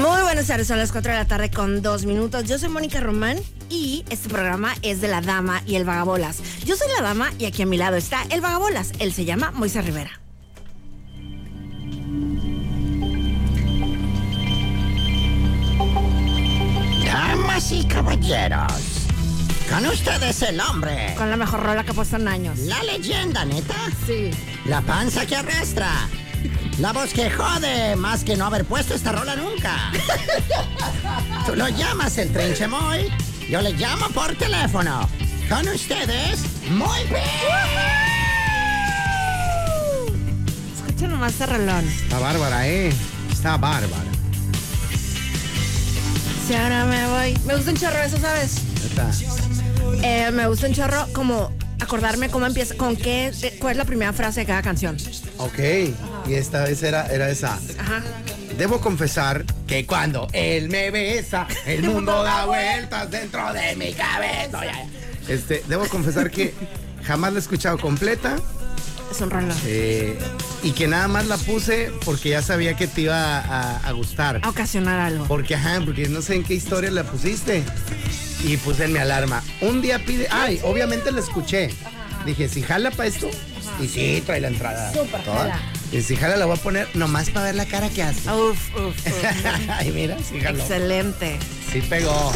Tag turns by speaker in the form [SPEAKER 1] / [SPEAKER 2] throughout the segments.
[SPEAKER 1] Muy buenas tardes, son las 4 de la tarde con dos minutos. Yo soy Mónica Román y este programa es de la dama y el vagabolas. Yo soy la dama y aquí a mi lado está el vagabolas. Él se llama Moisés Rivera.
[SPEAKER 2] Damas y caballeros, con ustedes el hombre,
[SPEAKER 1] Con la mejor rola que ha puesto en años.
[SPEAKER 2] la leyenda, neta,
[SPEAKER 1] Sí.
[SPEAKER 2] la panza que arrastra, la voz que jode más que no haber puesto esta rola nunca. Tú lo llamas el trenchemoy, yo le llamo por teléfono. Con ustedes, muy bien.
[SPEAKER 1] Escucha nomás este rolón.
[SPEAKER 3] Está bárbara, ¿eh? Está bárbara.
[SPEAKER 1] Si ahora me voy. Me gusta un chorro eso, ¿sabes?
[SPEAKER 3] Está.
[SPEAKER 1] Eh, me gusta un chorro como acordarme cómo empieza, con qué, cuál es la primera frase de cada canción.
[SPEAKER 3] Ok. Y esta vez era, era esa.
[SPEAKER 1] Ajá.
[SPEAKER 3] Debo confesar que cuando él me besa, el mundo da vueltas dentro de mi cabeza. Este, debo confesar que jamás la he escuchado completa
[SPEAKER 1] Es un rolón.
[SPEAKER 3] eh, y que nada más la puse porque ya sabía que te iba a, a gustar.
[SPEAKER 1] A ocasionar algo.
[SPEAKER 3] Porque, ajá, porque no sé en qué historia la pusiste. Y puse en mi alarma. Un día pide. Ay, obviamente la escuché. Dije, si jala para esto. Y sí, trae la entrada.
[SPEAKER 1] Súper.
[SPEAKER 3] Y si jala la voy a poner nomás para ver la cara que hace.
[SPEAKER 1] Uf, uf, uf.
[SPEAKER 3] Ay, mira, sí jaló.
[SPEAKER 1] Excelente.
[SPEAKER 3] Sí pegó.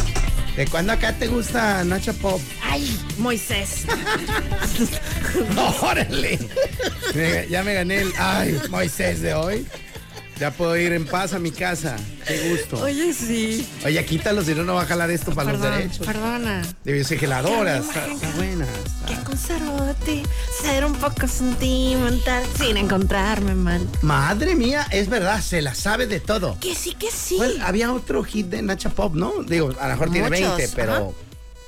[SPEAKER 3] ¿De cuándo acá te gusta Nacha Pop?
[SPEAKER 1] Ay, Moisés.
[SPEAKER 3] ¡Órale! Ya me gané el. Ay, Moisés de hoy. Ya puedo ir en paz a mi casa. Qué gusto.
[SPEAKER 1] Oye, sí.
[SPEAKER 3] Oye, quítalo, si no, no va a jalar esto para los derechos.
[SPEAKER 1] perdona.
[SPEAKER 3] Debe ser geladora, está, está buena.
[SPEAKER 1] Qué
[SPEAKER 3] está-
[SPEAKER 1] conservote. Ser un poco sentimental sin encontrarme mal.
[SPEAKER 3] Madre mía, es verdad, se la sabe de todo.
[SPEAKER 1] Que sí, que sí.
[SPEAKER 3] Bueno, había otro hit de Nacha Pop, ¿no? Digo, a lo mejor tiene
[SPEAKER 1] Muchos,
[SPEAKER 3] 20, pero,
[SPEAKER 1] ajá.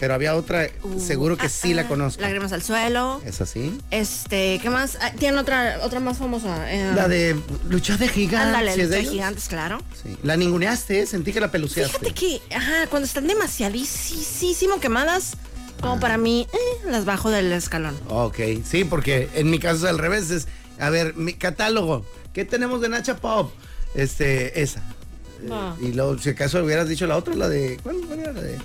[SPEAKER 3] Pero había otra,
[SPEAKER 1] Uh,
[SPEAKER 3] seguro que
[SPEAKER 1] ah,
[SPEAKER 3] sí la
[SPEAKER 1] ah,
[SPEAKER 3] conozco.
[SPEAKER 1] Lágrimas al suelo.
[SPEAKER 3] ¿Es así?
[SPEAKER 1] Este, ¿qué más? Ah, Tiene otra, otra más famosa. eh,
[SPEAKER 3] La de Lucha de Gigantes.
[SPEAKER 1] Ándale,
[SPEAKER 3] ¿sí es de
[SPEAKER 1] gigantes, claro.
[SPEAKER 3] Sí. La ninguneaste, ¿eh? sentí que la peluceaste.
[SPEAKER 1] Fíjate que, ajá, cuando están demasiadísimo quemadas, como para mí, eh, las bajo del escalón.
[SPEAKER 3] Ok, sí, porque en mi caso es al revés. Es, a ver, mi catálogo, ¿qué tenemos de Nacha Pop? Este, esa.
[SPEAKER 1] Va.
[SPEAKER 3] Y luego, si acaso hubieras dicho la otra, la de. ¿Cuál, cuál era la de?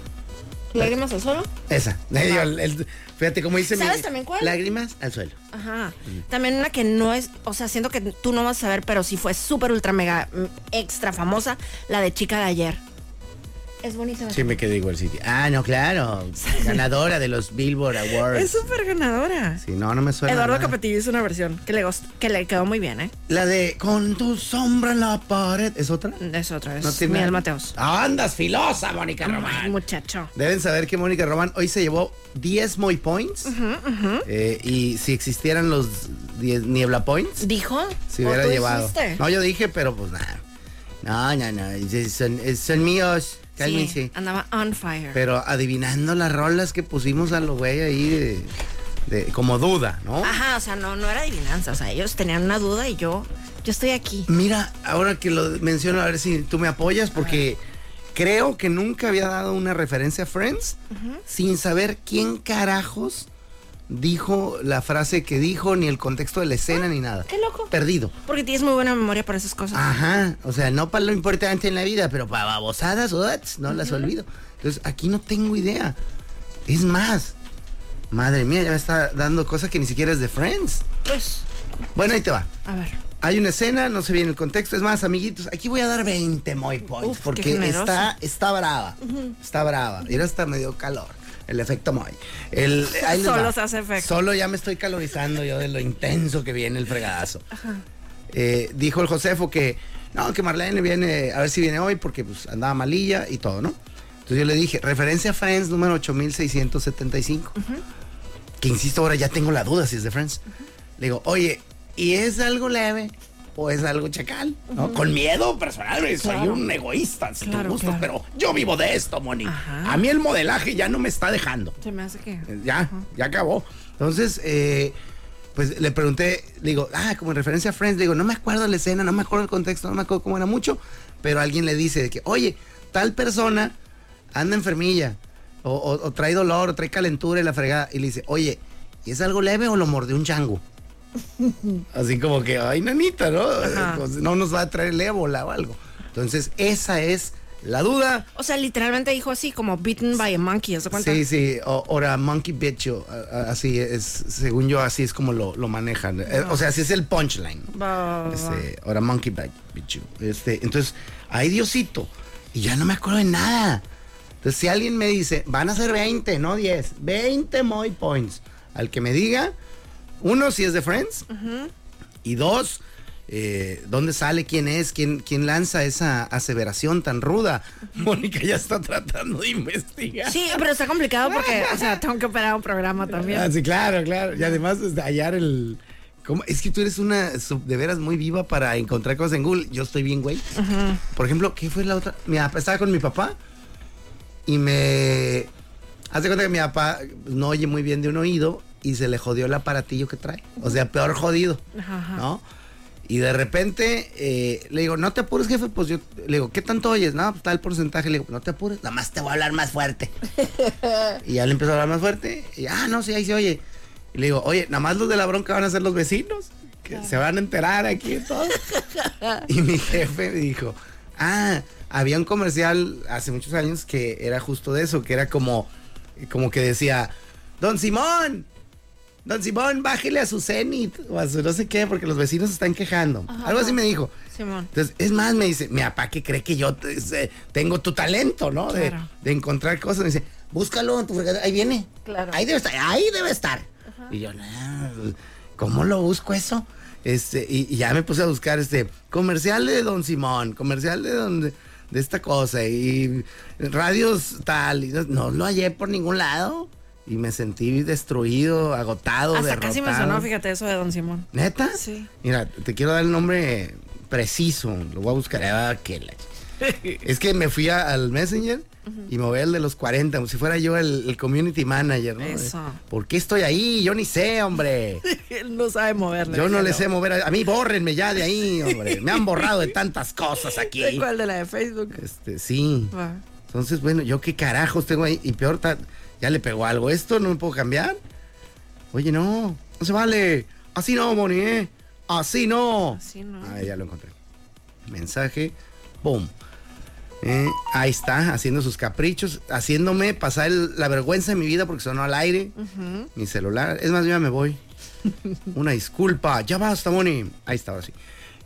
[SPEAKER 1] ¿Lágrimas al suelo?
[SPEAKER 3] Esa. El- el- fíjate cómo dice mi-
[SPEAKER 1] ¿Sabes también cuál?
[SPEAKER 3] Lágrimas al suelo.
[SPEAKER 1] Ajá. También una que no es, o sea, siento que tú no vas a ver, pero sí fue súper ultra mega mm, extra famosa, la de chica de ayer. Es bonita.
[SPEAKER 3] Sí, me quedé igual sitio. Ah, no, claro. Ganadora de los Billboard Awards.
[SPEAKER 1] Es súper ganadora.
[SPEAKER 3] Sí, no, no me suena.
[SPEAKER 1] Eduardo. Capetillo hizo una versión que le, que le quedó muy bien, ¿eh?
[SPEAKER 3] La de Con tu sombra en la pared. ¿Es otra?
[SPEAKER 1] Es otra, es
[SPEAKER 3] No tiene
[SPEAKER 1] Miguel. Mateos.
[SPEAKER 3] Andas filosa, Mónica Román.
[SPEAKER 1] muchacho.
[SPEAKER 3] Deben saber que Mónica Román hoy se llevó 10 Moy Points. Eh, y si existieran los 10 Niebla Points,
[SPEAKER 1] ¿Dijo? ¿O
[SPEAKER 3] hubiera
[SPEAKER 1] tú
[SPEAKER 3] llevado.
[SPEAKER 1] dijiste?
[SPEAKER 3] No, yo dije, pero pues nada. No, no, no. Son, son míos. Cálmense.
[SPEAKER 1] Sí, andaba on fire.
[SPEAKER 3] Pero adivinando las rolas que pusimos a los güey ahí de, de- como duda, ¿no?
[SPEAKER 1] Ajá, o sea, no, no era adivinanza. O sea, ellos tenían una duda y yo, yo estoy aquí.
[SPEAKER 3] Mira, ahora que lo menciono, a ver si tú me apoyas, porque creo que nunca había dado una referencia a Friends sin saber quién carajos dijo la frase que dijo, ni el contexto de la escena, ni nada.
[SPEAKER 1] qué loco.
[SPEAKER 3] Perdido.
[SPEAKER 1] Porque tienes muy buena memoria para esas cosas.
[SPEAKER 3] Ajá, o sea, no para lo importante en la vida, pero para babosadas, uts, no las olvido. Entonces, aquí no tengo idea. Es más, madre mía, ya me está dando cosas que ni siquiera es de Friends.
[SPEAKER 1] Pues,
[SPEAKER 3] Bueno, ahí te va.
[SPEAKER 1] a ver.
[SPEAKER 3] Hay una escena, no sé bien el contexto. Es más, amiguitos, aquí voy a dar 20 Moy Points
[SPEAKER 1] Uf,
[SPEAKER 3] porque está, está brava. Está brava. Y ahora hasta me dio calor. El efecto Moy. El, ahí
[SPEAKER 1] Solo se hace efecto.
[SPEAKER 3] Solo ya me estoy calorizando yo de lo intenso que viene el fregadazo. Eh, dijo el Josefo que, no, que Marlene viene, a ver si viene hoy porque pues, andaba malilla y todo, ¿no? Entonces yo le dije, referencia a Friends número 8675. Que insisto, ahora ya tengo la duda si es de Friends. Le digo, oye, ¿y es algo leve? O es algo chacal, ¿no? Con miedo personal, soy un egoísta, si
[SPEAKER 1] Claro,
[SPEAKER 3] te gusta,
[SPEAKER 1] claro.
[SPEAKER 3] pero yo vivo de esto, Moni.
[SPEAKER 1] Ajá.
[SPEAKER 3] A mí el modelaje ya no me está dejando.
[SPEAKER 1] Se me hace que.
[SPEAKER 3] Ya, ya acabó. Entonces, eh, pues le pregunté, digo, ah, como en referencia a Friends, digo, no me acuerdo la escena, no me acuerdo el contexto, no me acuerdo cómo era mucho, pero alguien le dice de que, oye, tal persona anda enfermilla, o, o- o trae dolor, o trae calentura y la fregada, y le dice, oye, ¿y es algo leve o lo mordió un chango? Así como que, ay, nanita, ¿no?
[SPEAKER 1] Ajá.
[SPEAKER 3] Pues, no nos va a traer el ébola o algo. Entonces, esa es la duda.
[SPEAKER 1] O sea, literalmente dijo así, como beaten by a monkey, ¿se cuenta?
[SPEAKER 3] Sí, sí, o, ahora monkey bitch, you, así es, según yo, así es como lo, lo manejan. Eh, O sea, así es el punchline.
[SPEAKER 1] Va.
[SPEAKER 3] Este, ahora monkey bitch you. Este, entonces, ay Diosito, y ya no me acuerdo de nada. Entonces, si alguien me dice, van a ser 20, no 10, 20 Moy Points, al que me diga, uno, si es de Friends, y dos, eh, ¿dónde sale? ¿Quién es? ¿Quién, ¿Quién lanza esa aseveración tan ruda? Mónica ya está tratando de investigar.
[SPEAKER 1] Sí, pero está complicado porque, o sea, tengo que operar un programa también.
[SPEAKER 3] Ah, sí, claro, claro. Y además hallar el... ¿cómo? Es que tú eres una de veras muy viva para encontrar cosas en Google. Yo estoy bien, güey. Por ejemplo, ¿qué fue la otra? Mi papá estaba con mi papá y me... Hace cuenta que mi papá no oye muy bien de un oído y se le jodió el aparatillo que trae. O sea, peor jodido,
[SPEAKER 1] Ajá.
[SPEAKER 3] ¿no? Y de repente eh, le digo, no te apures, jefe. Pues yo le digo, ¿qué tanto oyes? No, pues tal porcentaje. Le digo, no te apures, nada más te voy a hablar más fuerte. y ya le empezó a hablar más fuerte. Y ah, no, sí, ahí se oye. Y le digo, oye, nada más los de la bronca van a ser los vecinos. Que se van a enterar aquí y todo. y mi jefe me dijo, ah, había un comercial hace muchos años que era justo de eso, que era como, como que decía, Don Simón, Don Simón, bájele a su cenit o a su no sé qué, porque los vecinos están quejando. Algo así me dijo.
[SPEAKER 1] Simón.
[SPEAKER 3] Entonces, es más, me dice, mi papá que cree que yo tengo tu talento, ¿no? De,
[SPEAKER 1] Claro.
[SPEAKER 3] de encontrar cosas. Me dice, búscalo en tu fregadera. Ahí viene.
[SPEAKER 1] Claro.
[SPEAKER 3] Ahí debe estar, ahí debe estar. Y yo, "Nah, ¿cómo lo busco eso? Este, y, y ya me puse a buscar este comercial de Don Simón, comercial de don de, de esta cosa, y radios tal, y no, no lo hallé por ningún lado. Y me sentí destruido, agotado,
[SPEAKER 1] Hasta casi me
[SPEAKER 3] derrotado.
[SPEAKER 1] sonó, fíjate, eso de Don Simón.
[SPEAKER 3] ¿Neta?
[SPEAKER 1] Sí.
[SPEAKER 3] Mira, te quiero dar el nombre preciso. Lo voy a buscar. Ah, que la- Es que me fui a- al Messenger y me voy al de los 40, como si fuera yo el, el community manager, ¿no?
[SPEAKER 1] Eso.
[SPEAKER 3] ¿Por qué estoy ahí? Yo ni sé, hombre.
[SPEAKER 1] Él no sabe moverle.
[SPEAKER 3] Yo no le sé mover. A, a mí bórrenme ya de ahí, hombre. Me han borrado de tantas cosas aquí.
[SPEAKER 1] ¿De cuál? De la de Facebook.
[SPEAKER 3] Este, sí.
[SPEAKER 1] Va.
[SPEAKER 3] Entonces, bueno, yo qué carajos tengo ahí. Y peor, ya le pegó algo esto, no me puedo cambiar. Oye, no, no se vale. Así no, Moni, ¿eh? Así no.
[SPEAKER 1] Así no.
[SPEAKER 3] Ah, ya lo encontré. Mensaje, boom. Eh, ahí está, haciendo sus caprichos, haciéndome pasar el- la vergüenza de mi vida porque sonó al aire. Mi celular. Es más, yo ya me voy. Una disculpa. Ya basta, Moni. Ahí estaba así.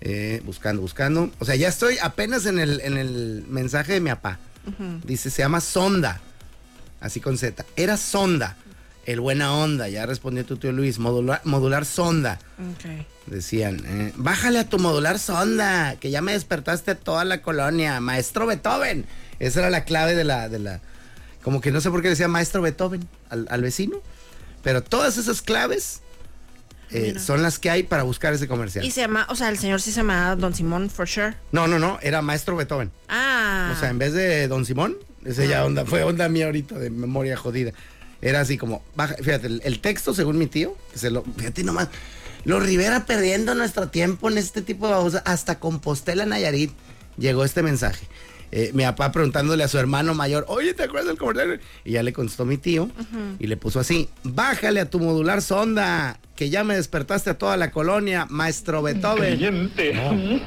[SPEAKER 3] Eh, buscando, buscando. O sea, ya estoy apenas en el, en el mensaje de mi papá. Dice, se llama Sonda. Así con Z. Era Sonda. El buena onda. Ya respondió tu tío Luis. Modular, modular Sonda.
[SPEAKER 1] Ok.
[SPEAKER 3] Decían, eh, bájale a tu modular sonda, que ya me despertaste a toda la colonia, maestro Beethoven. Esa era la clave de la, de la, como que no sé por qué decía maestro Beethoven al, al vecino, pero todas esas claves eh, son las que hay para buscar ese comercial.
[SPEAKER 1] Y se llama, o sea, el señor sí se llama Don Simón, for sure.
[SPEAKER 3] No, no, no, era maestro Beethoven.
[SPEAKER 1] Ah.
[SPEAKER 3] O sea, en vez de Don Simón, ese ya onda, fue onda mía ahorita de memoria jodida. Era así como, baja, fíjate, el, el texto, según mi tío, que se lo, fíjate nomás, los Rivera perdiendo nuestro tiempo en este tipo de cosas, hasta Compostela, Nayarit, llegó este mensaje. Eh, mi papá preguntándole a su hermano mayor, oye, ¿te acuerdas del comercial? Y ya le contestó mi tío y le puso así, bájale a tu modular sonda, que ya me despertaste a toda la colonia, maestro Beethoven.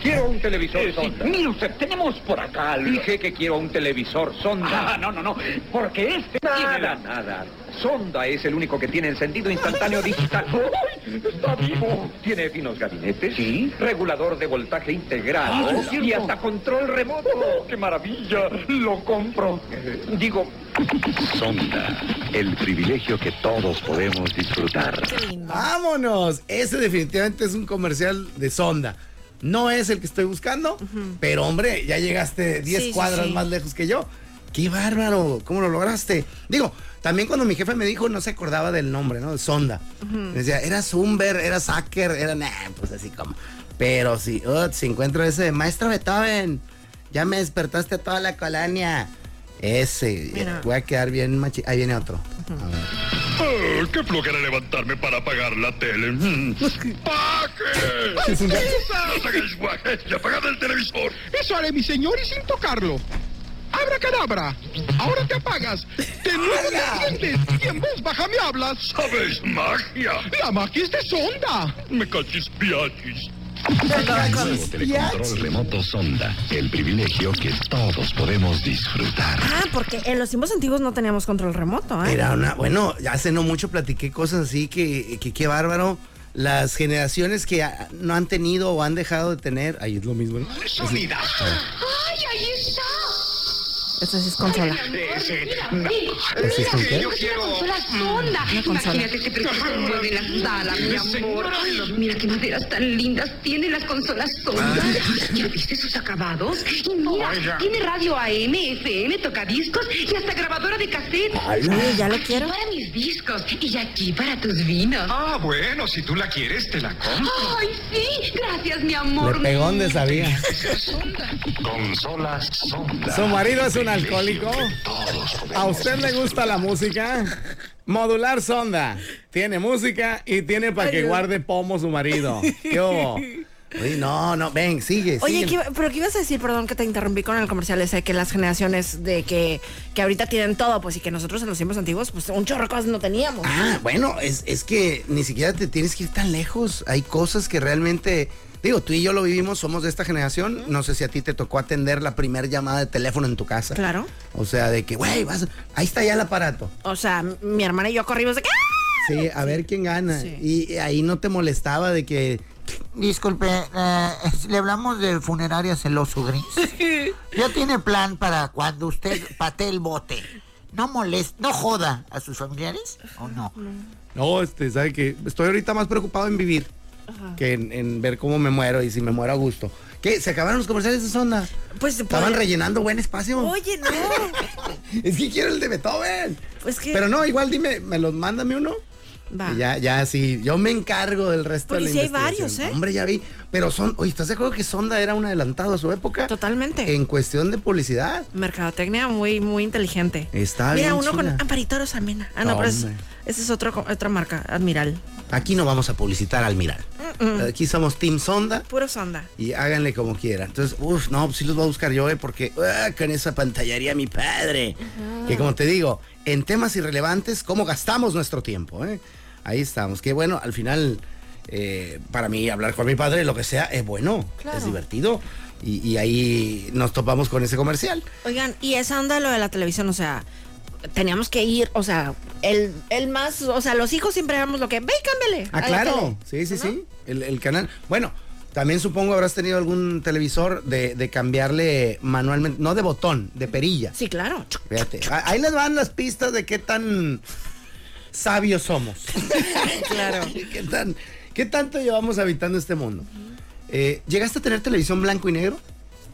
[SPEAKER 4] Quiero un televisor
[SPEAKER 5] Eh, sí,
[SPEAKER 4] sonda.
[SPEAKER 5] mire usted, tenemos por acá.
[SPEAKER 4] Dije que quiero un televisor sonda.
[SPEAKER 5] Ah, no, no, no. Porque este.
[SPEAKER 4] Nada, nada. Sonda es el único que tiene encendido instantáneo digital.
[SPEAKER 5] ¡Ay! Está vivo.
[SPEAKER 4] Tiene finos gabinetes.
[SPEAKER 5] Sí.
[SPEAKER 4] Regulador de voltaje integral.
[SPEAKER 5] Ah,
[SPEAKER 4] y hasta control remoto.
[SPEAKER 5] Oh, ¡Qué maravilla! Lo compro.
[SPEAKER 4] Digo,
[SPEAKER 6] Sonda, el privilegio que todos podemos disfrutar.
[SPEAKER 3] ¡Vámonos! Ese definitivamente es un comercial de sonda. No es el que estoy buscando, pero hombre, ya llegaste 10
[SPEAKER 1] Sí, sí,
[SPEAKER 3] cuadras
[SPEAKER 1] sí.
[SPEAKER 3] más lejos que yo. ¡Qué bárbaro! ¿Cómo lo lograste? Digo, también cuando mi jefe me dijo, no se acordaba del nombre, ¿no? De sonda. Me decía, era Zumber, era Sacker, era, nah, pues así como. Pero si, uh, si encuentro ese, maestro Beethoven, ya me despertaste a toda la colonia. Ese,
[SPEAKER 1] Mira.
[SPEAKER 3] voy a quedar bien machi. Ahí viene otro. A ver.
[SPEAKER 5] Qué flojera levantarme para apagar la tele. Mm. ¡Pague! ¡No te hagáis guaje! ¡Y apagad el televisor!
[SPEAKER 7] Eso haré, mi señor, y sin tocarlo. ¡Abra cadabra! Ahora te apagas. De nuevo te enciendes. Y en voz baja me hablas.
[SPEAKER 5] ¿Sabéis magia?
[SPEAKER 7] La magia es de sonda.
[SPEAKER 5] Me cachis piachis.
[SPEAKER 6] Nuevo telecontrol remoto Sonda. El privilegio que todos podemos disfrutar.
[SPEAKER 1] Ah, porque en los tiempos antiguos no teníamos control remoto, ¿eh?
[SPEAKER 3] Era una, bueno, hace no mucho platiqué cosas así que, que qué bárbaro. Las generaciones que no han tenido o han dejado de tener, ahí es lo mismo, ¿no?
[SPEAKER 5] ¡Sonidas!
[SPEAKER 8] ¡Ay, ahí está!
[SPEAKER 1] Esta sí es consola.
[SPEAKER 5] ¿Ese
[SPEAKER 3] es un qué?
[SPEAKER 5] Yo quiero.
[SPEAKER 8] Consola sonda.
[SPEAKER 1] consola.
[SPEAKER 8] Imagínate este precioso mueble en la sala, mi amor. Mira qué maderas tan lindas tienen las consolas sonda. ¿Ya viste sus acabados? Y mira,
[SPEAKER 5] Oiga.
[SPEAKER 8] tiene radio AM, FM, tocadiscos y hasta grabadora de cassette.
[SPEAKER 1] Oye, ya lo quiero.
[SPEAKER 8] Para mis discos y aquí para tus vinos.
[SPEAKER 5] Ah, bueno, si tú la quieres, te la compro.
[SPEAKER 8] Ay, sí, gracias, mi amor.
[SPEAKER 3] Le pegó donde sabía.
[SPEAKER 6] Consolas Sonda.
[SPEAKER 3] ¿Su marido es un alcohólico? ¿A usted le gusta la música? Modular Sonda. Tiene música y tiene para que guarde pomo su marido. ¿Qué hubo? Oye, no, no, ven, sigue,
[SPEAKER 1] Oye,
[SPEAKER 3] sigue.
[SPEAKER 1] ¿qué iba- pero ¿qué ibas a decir? Perdón que te interrumpí con el comercial ese, que las generaciones de que, que ahorita tienen todo, pues y que nosotros en los tiempos antiguos, pues un chorro de cosas no teníamos.
[SPEAKER 3] Ah, bueno, es, es que ni siquiera te tienes que ir tan lejos. Hay cosas que realmente, digo, tú y yo lo vivimos, somos de esta generación. No sé si a ti te tocó atender la primera llamada de teléfono en tu casa.
[SPEAKER 1] Claro.
[SPEAKER 3] O sea, de que, güey, vas, ahí está ya el aparato.
[SPEAKER 1] O sea, mi hermana y yo corrimos de que. ¡ah!
[SPEAKER 3] Sí, a ver quién gana.
[SPEAKER 1] Sí.
[SPEAKER 3] Y ahí no te molestaba de que,
[SPEAKER 2] Disculpe, eh, le hablamos de funeraria celoso gris. Ya tiene plan para cuando usted patee el bote. No moleste, no joda a sus familiares, ¿o no?
[SPEAKER 3] no, este, ¿sabe que Estoy ahorita más preocupado en vivir que en, en ver cómo me muero y si me muero a gusto. ¿Qué? ¿Se acabaron los comerciales de Sonda?
[SPEAKER 1] Pues
[SPEAKER 3] Estaban
[SPEAKER 1] pues,
[SPEAKER 3] rellenando buen espacio.
[SPEAKER 1] Oye, no.
[SPEAKER 3] Es que quiero el de Beethoven.
[SPEAKER 1] Pues que.
[SPEAKER 3] Pero no, igual dime, me los mándame uno.
[SPEAKER 1] Va.
[SPEAKER 3] Y Ya, ya, sí, yo me encargo del resto
[SPEAKER 1] Porque
[SPEAKER 3] de la
[SPEAKER 1] sí hay varios, ¿eh?
[SPEAKER 3] Hombre, ya vi. Pero son, oye, ¿estás de acuerdo que Sonda era un adelantado a su época?
[SPEAKER 1] Totalmente.
[SPEAKER 3] En cuestión de publicidad.
[SPEAKER 1] Mercadotecnia muy, muy inteligente.
[SPEAKER 3] Está
[SPEAKER 1] Mira,
[SPEAKER 3] bien
[SPEAKER 1] uno con. Amparito Rosamena. Ah, no, pero es. Esa es otro, otra marca, Admiral.
[SPEAKER 3] Aquí no vamos a publicitar al mirar. Aquí somos Team Sonda.
[SPEAKER 1] Puro sonda.
[SPEAKER 3] Y háganle como quieran. Entonces, uff, no, pues sí los voy a buscar yo, eh, porque ah, con esa pantallaría mi padre. Que como te digo, en temas irrelevantes, ¿cómo gastamos nuestro tiempo? eh? Ahí estamos. Que bueno, al final, eh, para mí, hablar con mi padre, lo que sea, es bueno,
[SPEAKER 1] Claro.
[SPEAKER 3] es divertido. Y, y ahí nos topamos con ese comercial.
[SPEAKER 1] Oigan, y esa onda lo de la televisión, o sea, teníamos que ir, o sea, el, el más, o sea, los hijos siempre éramos lo que, ve y cámbiale.
[SPEAKER 3] Ah, claro.
[SPEAKER 1] tele".
[SPEAKER 3] Sí, sí,
[SPEAKER 1] ¿No?
[SPEAKER 3] sí. El, el canal. Bueno, también supongo habrás tenido algún televisor de, de cambiarle manualmente, no de botón, de perilla.
[SPEAKER 1] Sí, claro.
[SPEAKER 3] Fíjate, ahí les van las pistas de qué tan sabios somos.
[SPEAKER 1] Claro.
[SPEAKER 3] ¿Qué, tan, ¿Qué tanto llevamos habitando este mundo? Eh, ¿Llegaste a tener televisión blanco y negro?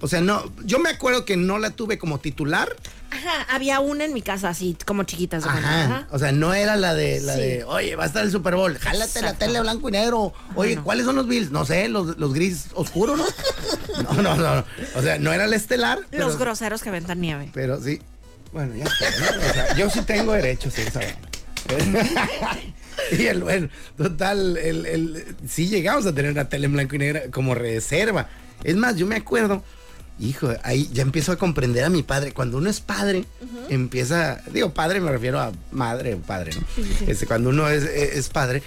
[SPEAKER 3] O sea, no, yo me acuerdo que no la tuve como titular.
[SPEAKER 1] Ajá, había una en mi casa así, como chiquitas.
[SPEAKER 3] Ajá. O sea, no era la de, la
[SPEAKER 1] Sí.
[SPEAKER 3] de, oye, va a estar el Super Bowl, jálate la tele blanco y negro. Oye. ¿cuáles son los Bills? No sé, los, los gris oscuros, ¿no? no, no, no, no. O sea, no era el estelar. pero-
[SPEAKER 1] Los groseros que ventan nieve.
[SPEAKER 3] Pero sí. Bueno, ya está. ¿no? O sea, yo sí tengo derechos, sí, saben. y el bueno, total, el, el- sí llegamos a tener una tele en blanco y negra como reserva. Es más, yo me acuerdo, hijo, ahí ya empiezo a comprender a mi padre. Cuando uno es padre, empieza, digo padre me refiero a madre o padre, ¿no? Este, cuando uno es, es padre,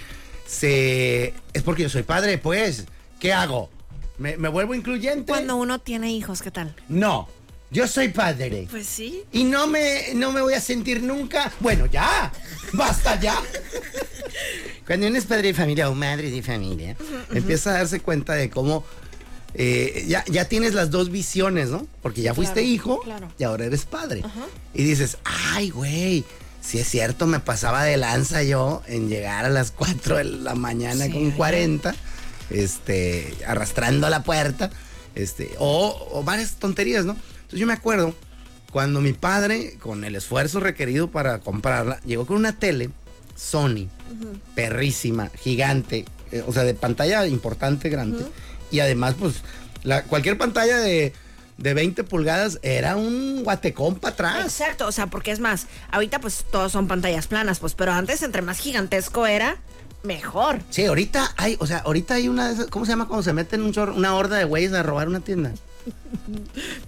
[SPEAKER 3] se es porque yo soy padre, pues, ¿qué hago? ¿Me, me vuelvo incluyente?
[SPEAKER 1] Cuando uno tiene hijos, ¿qué tal?
[SPEAKER 3] No, yo soy padre.
[SPEAKER 1] Pues sí.
[SPEAKER 3] Y no me, no me voy a sentir nunca. Bueno, ya. Basta ya. Cuando uno es padre de familia o madre de familia, empieza a darse cuenta de cómo eh, ya, ya tienes las dos visiones, ¿no? Porque ya fuiste
[SPEAKER 1] Claro,
[SPEAKER 3] hijo
[SPEAKER 1] claro.
[SPEAKER 3] y ahora eres padre. Y dices, ay, güey. Si es cierto, me pasaba de lanza yo en llegar a las 4 de la mañana
[SPEAKER 1] Sí,
[SPEAKER 3] con
[SPEAKER 1] oye.
[SPEAKER 3] 40, este, arrastrando la puerta, este, o, o varias tonterías, ¿no? Entonces yo me acuerdo cuando mi padre, con el esfuerzo requerido para comprarla, llegó con una tele Sony, perrísima, gigante, eh, o sea, de pantalla importante, grande, Y además, pues, la, cualquier pantalla de, de 20 pulgadas era un guatecón para atrás.
[SPEAKER 1] Exacto, o sea, porque es más, ahorita pues todos son pantallas planas, pues, pero antes entre más gigantesco era, mejor.
[SPEAKER 3] Sí, ahorita hay, o sea, ahorita hay una de esas, ¿cómo se llama cuando se meten un chorro- una horda de güeyes a robar una tienda?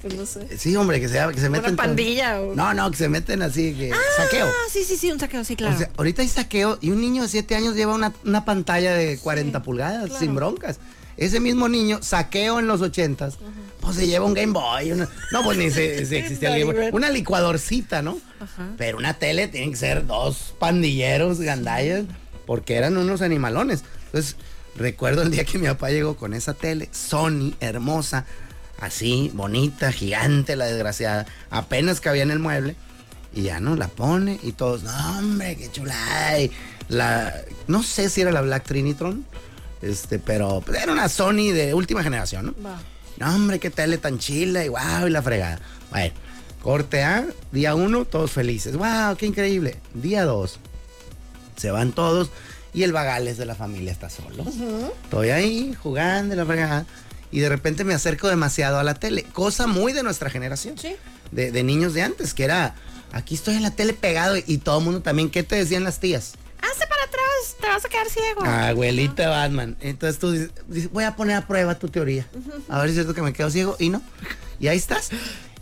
[SPEAKER 1] Pues no sé.
[SPEAKER 3] Sí, hombre, que se, que se meten.
[SPEAKER 1] Una pandilla. o-
[SPEAKER 3] No, no, que se meten así, que saqueo.
[SPEAKER 1] Ah, sí, sí, sí, un saqueo, sí, claro.
[SPEAKER 3] O sea, ahorita hay saqueo y un niño de 7 años lleva una, una pantalla de 40 pulgadas sin broncas. Ese mismo niño, saqueo en los 80s, pues se lleva un Game Boy. una- no, pues ni se, se existía el Game Boy. Una licuadorcita, ¿no? Pero una tele tiene que ser dos pandilleros gandallas porque eran unos animalones. Entonces, recuerdo el día que mi papá llegó con esa tele, Sony, hermosa, así, bonita, gigante, la desgraciada. Apenas cabía en el mueble. Y ya no la pone y todos, no hombre, qué chulada. Y la, no sé si era la Black Trinitron, este, pero pues, era una Sony de última generación, ¿no? No hombre, qué tele tan chila y wow, y la fregada. Bueno, corte A, día uno, todos felices. Wow, qué increíble. Día dos, se van todos y el vagales de la familia está solo. Estoy ahí jugando la fregada y de repente me acerco demasiado a la tele, cosa muy de nuestra generación. De, de niños de antes, que era, aquí estoy en la tele pegado y todo el mundo también, ¿qué te decían las tías?
[SPEAKER 1] Hazte para atrás, te vas a quedar ciego.
[SPEAKER 3] Abuelita Batman. Entonces tú dices, voy a poner a prueba tu teoría. A ver si es cierto que me quedo ciego y no. Y ahí estás.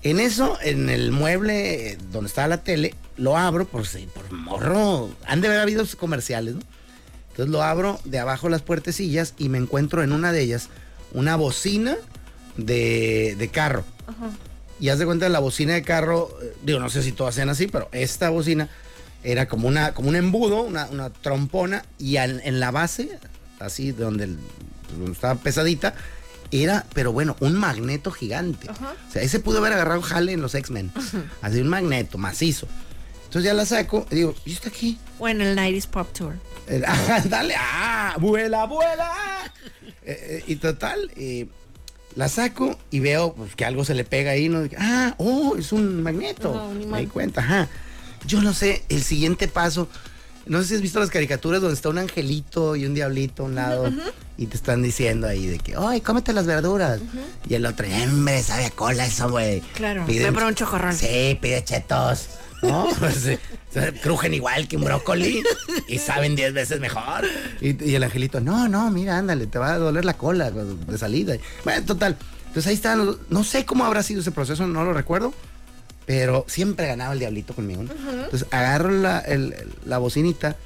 [SPEAKER 3] En eso, en el mueble donde estaba la tele, lo abro por, por morro. Han de haber habido comerciales, ¿no? Entonces lo abro de abajo las puertecillas y me encuentro en una de ellas una bocina de, de carro. Y haz de cuenta la bocina de carro, eh, digo, no sé si todas sean así, pero esta bocina era como una como un embudo, una, una trompona, y en la base, así donde, el- donde estaba pesadita, era, pero bueno, un magneto gigante. O sea, ese pudo haber agarrado jale en los X-Men. Así un magneto macizo. Entonces ya la saco y digo, ¿y está aquí?
[SPEAKER 1] O en el 90s Pop Tour.
[SPEAKER 3] Eh, ah, Dale, ah, vuela, vuela. Eh, eh, y total, eh, la saco y veo pues, que algo se le pega ahí. ¿no? Ah, oh, es un magneto. Me di cuenta, ajá. Yo no sé, el siguiente paso. No sé si has visto las caricaturas donde está un angelito y un diablito a un lado y te están diciendo ahí de que, ay, cómete las verduras. Y el otro, hombre, sabe a cola eso, güey.
[SPEAKER 1] Claro,
[SPEAKER 3] Pide
[SPEAKER 1] por un chocorrol.
[SPEAKER 3] Sí, pide chetos. ¿No? Pues, sí, se crujen igual que un brócoli y saben 10 veces mejor. Y, y el angelito, no, no, mira, ándale, te va a doler la cola de salida. Bueno, total. Entonces ahí están. los- No sé cómo habrá sido ese proceso, no lo recuerdo. Pero siempre ganaba el diablito conmigo. ¿no? Entonces agarro la, el- la bocinita,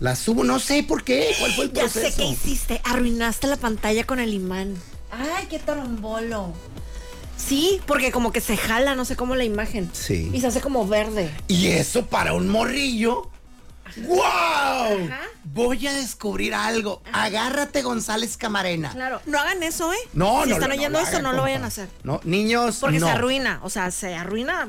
[SPEAKER 3] la subo, no sé por qué, cuál fue el
[SPEAKER 1] Ya
[SPEAKER 3] proceso.
[SPEAKER 1] sé qué hiciste. Arruinaste la pantalla con el imán. Ay, qué torombolo. Sí, porque como que se jala, no sé cómo la imagen.
[SPEAKER 3] Sí.
[SPEAKER 1] Y se hace como verde.
[SPEAKER 3] Y eso para un morrillo. ¡Wow! Voy a descubrir algo. Agárrate, González Camarena.
[SPEAKER 1] Claro. No hagan eso, ¿eh?
[SPEAKER 3] No,
[SPEAKER 1] si
[SPEAKER 3] no,
[SPEAKER 1] están
[SPEAKER 3] no,
[SPEAKER 1] oyendo
[SPEAKER 3] no
[SPEAKER 1] esto, no lo vayan a hacer.
[SPEAKER 3] No, niños,
[SPEAKER 1] Porque
[SPEAKER 3] no.
[SPEAKER 1] se arruina. O sea, se arruina.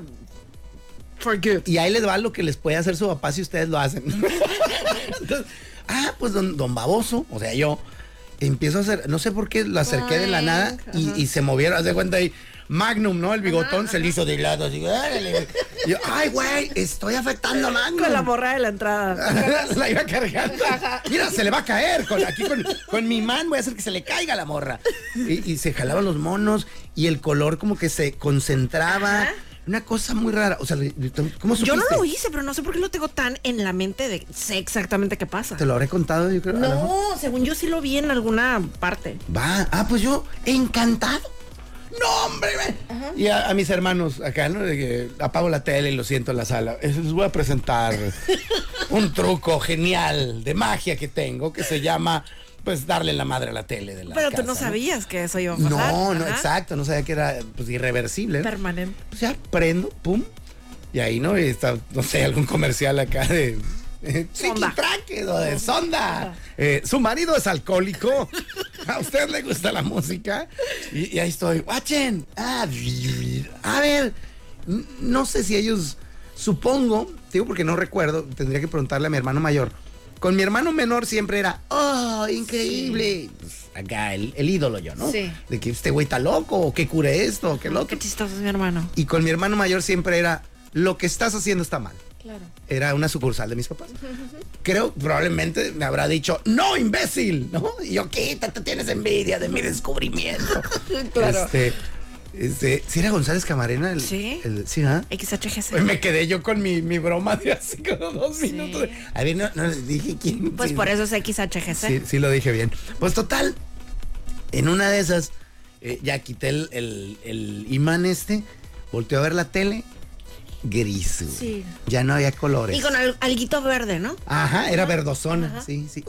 [SPEAKER 1] For good.
[SPEAKER 3] Y ahí les va lo que les puede hacer su papá si ustedes lo hacen. Entonces, ah, pues don, don Baboso, o sea, yo empiezo a hacer, no sé por qué lo acerqué de la nada y, y se movieron, haz de cuenta ahí. Magnum, ¿no? El bigotón se le hizo de lado, así. órale. Y yo, ay, güey, estoy afectando a Magnum.
[SPEAKER 1] Con la morra de la entrada.
[SPEAKER 3] la iba cargando. Mira, se le va a caer. Con, aquí con, con mi man voy a hacer que se le caiga la morra. Y, y se jalaban los monos y el color como que se concentraba. Una cosa muy rara. O sea, ¿cómo supiste?
[SPEAKER 1] Yo no lo hice, pero no sé por qué lo tengo tan en la mente de sé exactamente qué pasa.
[SPEAKER 3] Te lo habré contado, yo creo.
[SPEAKER 1] No, según yo sí lo vi en alguna parte.
[SPEAKER 3] Va. Ah, pues yo, encantado. No, hombre. Y a, a mis hermanos acá, ¿no? De que apago la tele y lo siento en la sala. Les voy a presentar un truco genial de magia que tengo que se llama, pues, darle la madre a la tele de la
[SPEAKER 1] Pero tú no sabías que eso iba a pasar.
[SPEAKER 3] No, no,
[SPEAKER 1] Ajá.
[SPEAKER 3] exacto. No sabía que era pues, irreversible.
[SPEAKER 1] Permanente.
[SPEAKER 3] Pues ya prendo, pum. Y ahí, ¿no? Y está, no sé, algún comercial acá de. eh, o de sonda. Eh, su marido es alcohólico. A usted le gusta la música. Y, y ahí estoy. Watchen. Ah, a ver. No sé si ellos. Supongo, digo porque no recuerdo, tendría que preguntarle a mi hermano mayor. Con mi hermano menor siempre era, oh, increíble. Pues, acá el, el ídolo yo, ¿no?
[SPEAKER 1] Sí.
[SPEAKER 3] De que este güey está loco, o que cure esto, o que lo otro.
[SPEAKER 1] Qué chistoso es mi hermano.
[SPEAKER 3] Y con mi hermano mayor siempre era, lo que estás haciendo está mal.
[SPEAKER 1] Claro.
[SPEAKER 3] Era una sucursal de mis papás. Creo, probablemente me habrá dicho, no, imbécil, ¿no? Y yo, quítate, tienes envidia de mi descubrimiento.
[SPEAKER 1] Claro.
[SPEAKER 3] Este, este, ¿sí era González Camarena? El,
[SPEAKER 1] Sí.
[SPEAKER 3] el- sí, ¿ah?
[SPEAKER 1] XHGC.
[SPEAKER 3] Pues me quedé yo con mi, mi broma de hace como dos minutos. A ver, no, no les dije quién.
[SPEAKER 1] Pues
[SPEAKER 3] sí,
[SPEAKER 1] por eso es XHGC.
[SPEAKER 3] Sí, sí lo dije bien. Pues total, en una de esas, eh, ya quité el, el- el imán este, volteó a ver la tele, gris. güey.
[SPEAKER 1] Sí.
[SPEAKER 3] Ya no había colores.
[SPEAKER 1] Y con al- alguito verde, ¿no?
[SPEAKER 3] Ajá, era verdosona, sí, sí.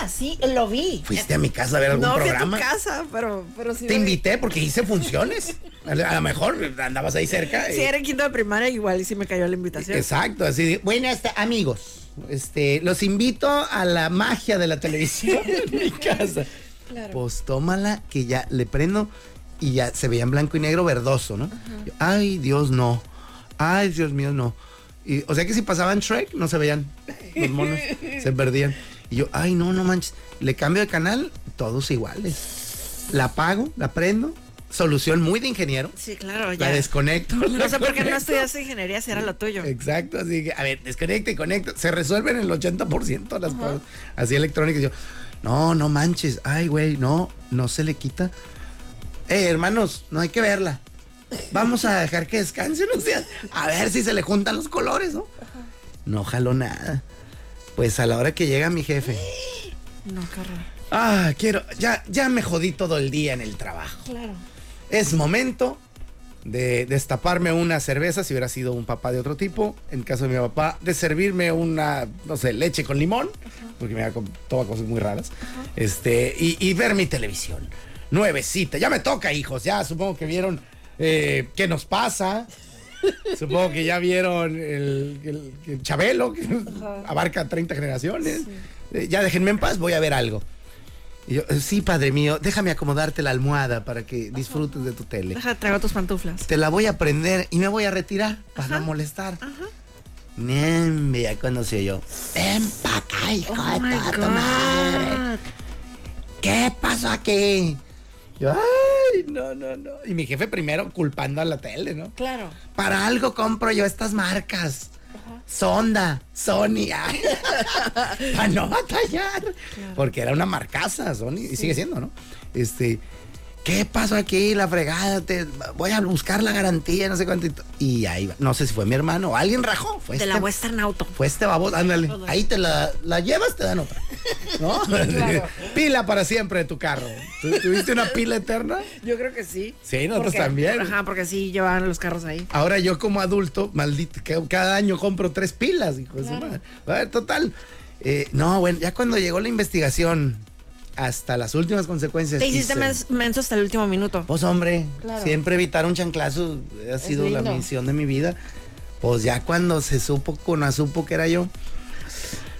[SPEAKER 1] Ah, sí, lo vi.
[SPEAKER 3] Fuiste a mi casa a ver algún
[SPEAKER 1] no
[SPEAKER 3] programa.
[SPEAKER 1] tu casa, pero, pero sí.
[SPEAKER 3] Te
[SPEAKER 1] lo vi.
[SPEAKER 3] invité porque hice funciones. A lo mejor andabas ahí cerca.
[SPEAKER 1] Sí, era en quinto de primaria, igual y sí me cayó la invitación.
[SPEAKER 3] Exacto, así bueno, este, amigos, este, los invito a la magia de la televisión en mi casa.
[SPEAKER 1] Claro.
[SPEAKER 3] Pues tómala, que ya le prendo y ya se veía en blanco y negro verdoso, ¿no? Yo, Ay, Dios, no. Ay, Dios mío, no. Y, o sea que si pasaban Shrek, no se veían los monos, se perdían. Y yo, ay, no, no manches. Le cambio de canal, todos iguales. La apago, la prendo. Solución muy de ingeniero.
[SPEAKER 1] Sí, claro,
[SPEAKER 3] La
[SPEAKER 1] ya.
[SPEAKER 3] desconecto.
[SPEAKER 1] No
[SPEAKER 3] la
[SPEAKER 1] sé por qué no estudiaste ingeniería si era lo tuyo.
[SPEAKER 3] Exacto, así que, a ver, desconecta y conecta. Se resuelven el 80% las cosas así electrónicas. Y Yo, no, no manches. Ay, güey, no, no se le quita. Eh, hermanos, no hay que verla. Vamos a dejar que descanse unos días. A ver si se le juntan los colores, ¿no? No jaló nada. Pues a la hora que llega mi jefe.
[SPEAKER 1] No, horror.
[SPEAKER 3] Ah, quiero. Ya, ya me jodí todo el día en el trabajo.
[SPEAKER 1] Claro.
[SPEAKER 3] Es momento de destaparme una cerveza, si hubiera sido un papá de otro tipo. En caso de mi papá, de servirme una, no sé, leche con limón, porque me toma cosas muy raras. Este, y, y ver mi televisión. Nuevecita. Ya me toca, hijos. Ya supongo que vieron eh, qué nos pasa. Supongo que ya vieron el, el- el Chabelo, que abarca 30 generaciones. Eh, ya déjenme en paz, voy a ver algo. Y yo, "Eh, sí, padre mío, déjame acomodarte la almohada para que disfrutes de tu tele.
[SPEAKER 1] Deja, traigo tus pantuflas.
[SPEAKER 3] Te la voy a prender y me voy a retirar para no molestar. Bien, ya conoció yo. Ven acá, hijo
[SPEAKER 1] Oh
[SPEAKER 3] de toda tu madre. ¿Qué pasó aquí? Yo, ay, no, no, no. Y mi jefe primero culpando a la tele, ¿no?
[SPEAKER 1] Claro.
[SPEAKER 3] Para algo compro yo estas marcas. Sonda, Sony, para no batallar. Porque era una marcaza, Sony, y sigue siendo, ¿no? Este, ¿qué pasó aquí? La fregada, te, voy a buscar la garantía, no sé cuánto. Y ahí va. No sé si fue mi hermano o alguien rajó. Fue
[SPEAKER 1] De
[SPEAKER 3] este,
[SPEAKER 1] la Western Auto.
[SPEAKER 3] Fue este baboso, ándale. Ahí te la, la llevas, te dan otra. ¿No? Pila para siempre de tu carro. ¿Tú- ¿Tuviste una pila eterna?
[SPEAKER 1] Yo creo que sí.
[SPEAKER 3] Sí, nosotros también.
[SPEAKER 1] Ajá, porque sí llevaban los carros ahí.
[SPEAKER 3] Ahora yo como adulto, maldito, cada año compro tres pilas, hijo de su madre. A ver, total. eh, no, bueno, ya cuando llegó la investigación hasta las últimas consecuencias.
[SPEAKER 1] Te hiciste mens- menso hasta el último minuto.
[SPEAKER 3] Pues hombre,
[SPEAKER 1] Claro.
[SPEAKER 3] siempre evitar un chanclazo ha sido la misión de mi vida. Pues ya cuando se supo, con supo que era yo,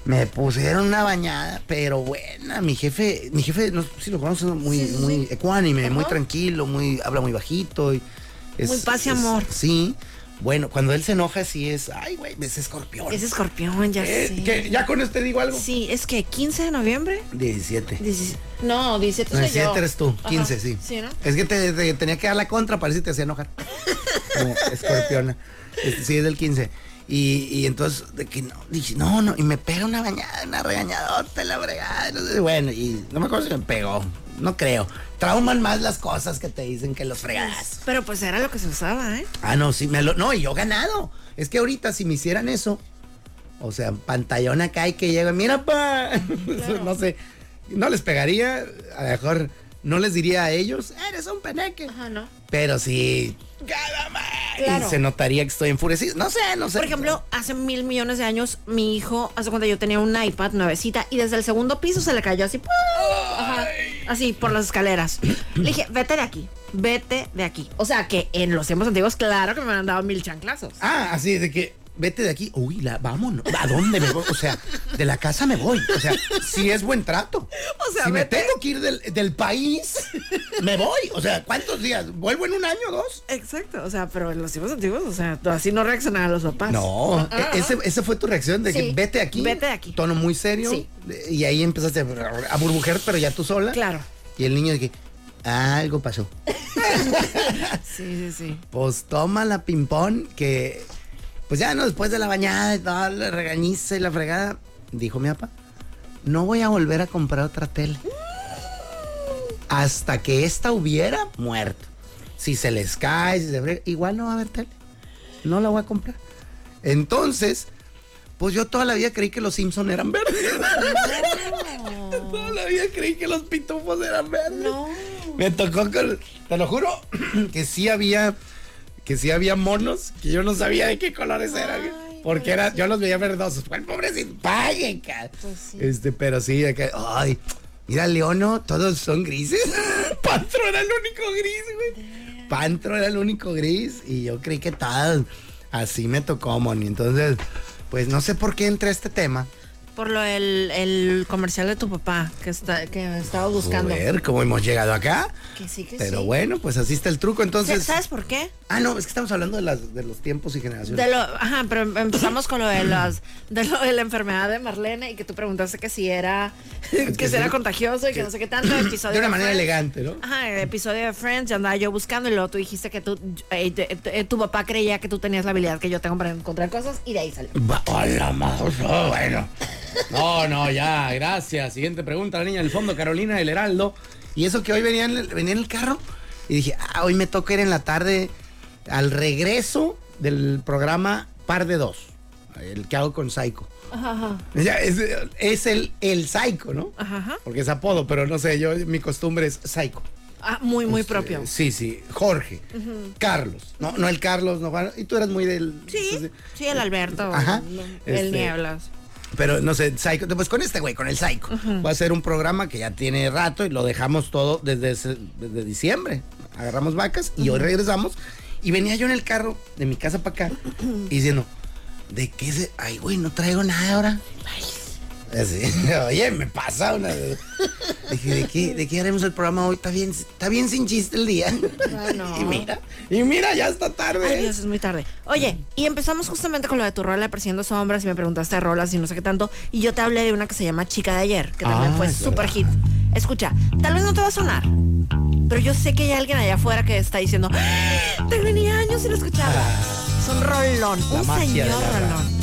[SPEAKER 3] me pusieron una bañada, pero buena. Mi jefe, mi jefe, no sé si lo conoces, muy,
[SPEAKER 1] Sí, sí,
[SPEAKER 3] muy ecuánime, muy tranquilo, muy, habla muy bajito. Y
[SPEAKER 1] Muy paz y amor.
[SPEAKER 3] Sí. Bueno, cuando él se enoja, sí es, ay, güey, es escorpión.
[SPEAKER 1] Es escorpión, ya
[SPEAKER 3] Eh,
[SPEAKER 1] sé.
[SPEAKER 3] ¿qué? ¿Ya con esto te digo algo?
[SPEAKER 1] Sí, es que 15 de noviembre.
[SPEAKER 3] 17.
[SPEAKER 1] Dieci- No, 17
[SPEAKER 3] No,
[SPEAKER 1] soy
[SPEAKER 3] 17
[SPEAKER 1] yo.
[SPEAKER 3] eres tú,
[SPEAKER 1] Ajá.
[SPEAKER 3] 15, sí.
[SPEAKER 1] Sí, ¿no?
[SPEAKER 3] Es que te, te tenía que dar la contra para si te hacía enojar. Como escorpiona. Este, sí, es del 15. Y, y entonces, de que no, dije, no, no, y me pega una bañada, una regañadota, la bregada. no sé, bueno, y no me acuerdo si me pegó. No creo. Trauman más las cosas que te dicen que los fregadas.
[SPEAKER 1] Pero pues era lo que se usaba, ¿eh?
[SPEAKER 3] Ah, no, sí, me lo. No, y yo ganado. Es que ahorita, si me hicieran eso, o sea, pantallón acá y que llegue, mira, pa. no sé. No les pegaría, a lo mejor no les diría a ellos, eres un peneque.
[SPEAKER 1] Ajá, ¿no?
[SPEAKER 3] Pero sí.
[SPEAKER 1] Claro.
[SPEAKER 3] Y se notaría que estoy enfurecido. No sé, no sé.
[SPEAKER 1] Por ejemplo, hace mil millones de años, mi hijo, hace cuando yo tenía un iPad nuevecita y desde el segundo piso se le cayó así. Ajá, así por las escaleras. Le dije, vete de aquí, vete de aquí. O sea que en los tiempos antiguos, claro que me han dado mil chanclazos.
[SPEAKER 3] Ah, así de que vete de aquí. Uy, la, vámonos. ¿A dónde me voy? O sea, de la casa me voy. O sea, si es buen trato.
[SPEAKER 1] O sea,
[SPEAKER 3] si me tengo que ir del, del país, me voy. O sea, ¿cuántos días? ¿Vuelvo en un año o dos?
[SPEAKER 1] Exacto, o sea, pero en los tiempos antiguos, o sea, así no reaccionaban los papás.
[SPEAKER 3] No, e- ese, esa fue tu reacción de que vete aquí.
[SPEAKER 1] vete de aquí.
[SPEAKER 3] Tono muy serio.
[SPEAKER 1] Sí.
[SPEAKER 3] Y ahí empezaste a, burbujear, pero ya tú sola.
[SPEAKER 1] Claro.
[SPEAKER 3] Y el niño de que algo pasó.
[SPEAKER 1] Sí, sí, sí.
[SPEAKER 3] Pues toma la ping-pong que Pues ya no, después de la bañada y toda la regañiza y la fregada, dijo mi papá, no voy a volver a comprar otra tele. Hasta que esta hubiera muerto. Si se les cae, si se frega, igual no va a haber tele. No la voy a comprar. Entonces, pues yo toda la vida creí que los Simpson eran verdes. toda la vida creí que los pitufos eran verdes. Me tocó con, te lo juro, que sí había, que sí había monos, que yo no sabía de qué colores eran. porque era, yo los veía verdosos. ¿Cuál pobrecito? Pague, ca- Este, pero sí, de que, ay, mira, Leono, todos son grises. Pantro era el único gris, güey. Pantro era el único gris. Y yo creí que tal. Así me tocó, Moni. Entonces, pues no sé por qué entré a este tema.
[SPEAKER 1] Por lo el, el comercial de tu papá que está que estaba buscando.
[SPEAKER 3] Ver cómo hemos llegado acá.
[SPEAKER 1] Que sí, que
[SPEAKER 3] Pero
[SPEAKER 1] sí.
[SPEAKER 3] bueno, pues así está el truco. Entonces.
[SPEAKER 1] ¿Sabes por qué?
[SPEAKER 3] Ah, no, es que estamos hablando de, las, de los tiempos y generaciones.
[SPEAKER 1] De lo, ajá, pero empezamos con lo de las de lo de la enfermedad de Marlene y que tú preguntaste que si era que si era contagioso y que no sé qué tanto episodio
[SPEAKER 3] de una manera
[SPEAKER 1] Friends.
[SPEAKER 3] elegante, ¿no?
[SPEAKER 1] Ajá, el episodio de Friends, ya andaba yo buscando y luego tú dijiste que tú, eh, te- te- tu papá creía que tú tenías la habilidad que yo tengo para encontrar cosas y de ahí salió.
[SPEAKER 3] Hola, mouse. Oh, bueno. No, no, ya, gracias. Siguiente pregunta, la niña del fondo, Carolina del Heraldo. Y eso que hoy venía en el, venía en el carro y dije, ah, hoy me toca ir en la tarde al regreso del programa Par de Dos, el que hago con Psycho.
[SPEAKER 1] Ajá,
[SPEAKER 3] es, es el, el Psycho, ¿no?
[SPEAKER 1] Ajá.
[SPEAKER 3] Porque es apodo, pero no sé, yo mi costumbre es Psycho.
[SPEAKER 1] Ah, muy, muy
[SPEAKER 3] Este,
[SPEAKER 1] propio.
[SPEAKER 3] Sí, sí, Jorge. Carlos, no, no el Carlos, no Juan, y tú eras muy del...
[SPEAKER 1] Sí, sí, el Alberto.
[SPEAKER 3] Ajá.
[SPEAKER 1] El
[SPEAKER 3] Este,
[SPEAKER 1] Nieblas.
[SPEAKER 3] Pero no sé, Psycho, pues con este güey, con el Psycho. Va a ser un programa que ya tiene rato y lo dejamos todo desde, ese- desde diciembre. Agarramos vacas y hoy regresamos. Y venía yo en el carro de mi casa para acá y diciendo, ¿de qué se.? Ay, güey, no traigo nada ahora. Así, oye, me pasa una. Dije, ¿de qué, ¿de qué haremos el programa hoy? Está bien, está bien sin chiste el día. y mira, y mira, ya está tarde.
[SPEAKER 1] Ay, Dios, es muy tarde. Oye, y empezamos justamente con lo de tu rola de Persiguiendo Sombras y me preguntaste rolas y no sé qué tanto. Y yo te hablé de una que se llama Chica de Ayer, que también
[SPEAKER 3] Ah,
[SPEAKER 1] fue
[SPEAKER 3] es
[SPEAKER 1] súper hit. Escucha, tal vez no te va a sonar, pero yo sé que hay alguien allá afuera que está diciendo, "¡Ah! te venía años sin escucharla. Son rolón,
[SPEAKER 9] La
[SPEAKER 1] un
[SPEAKER 9] magia de
[SPEAKER 1] señor rolón.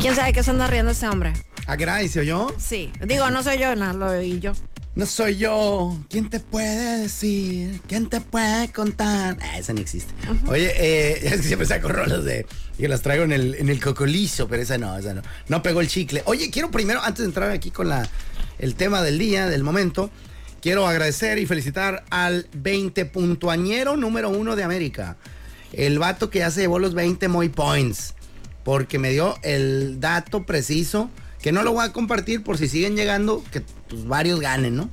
[SPEAKER 1] ¿Quién sabe qué se anda riendo este hombre?
[SPEAKER 3] ¿A se oyó?
[SPEAKER 1] Sí, digo, no soy yo, no, lo oí yo.
[SPEAKER 3] No soy yo. ¿Quién te puede decir? ¿Quién te puede contar? Ah, esa ni existe. Oye, eh, es que siempre saco rolas de. Y que las traigo en el, en el cocolizo, pero esa no, esa no. No pegó el chicle. Oye, quiero primero, antes de entrar aquí con la, el tema del día, del momento, quiero agradecer y felicitar al 20 puntuañero número uno de América. El vato que ya se llevó los 20 Moy Points. Porque me dio el dato preciso. Que no lo voy a compartir por si siguen llegando, que pues varios ganen, ¿no?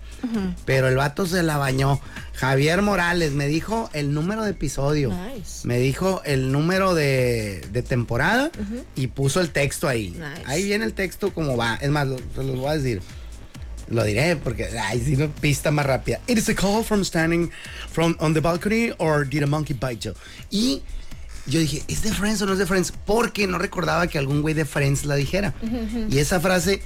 [SPEAKER 3] Pero el vato se la bañó. Javier Morales me dijo el número de episodio.
[SPEAKER 1] Nice.
[SPEAKER 3] Me dijo el número de, de temporada y puso el texto ahí.
[SPEAKER 1] Nice.
[SPEAKER 3] Ahí viene el texto como va. Es más, lo- se los voy a decir. Lo diré porque, ay, si no, pista más rápida. It is a call from standing from on the balcony or did a monkey bite you? Y yo dije, ¿es de Friends o no es de Friends? Porque no recordaba que algún güey de Friends la dijera. Y esa frase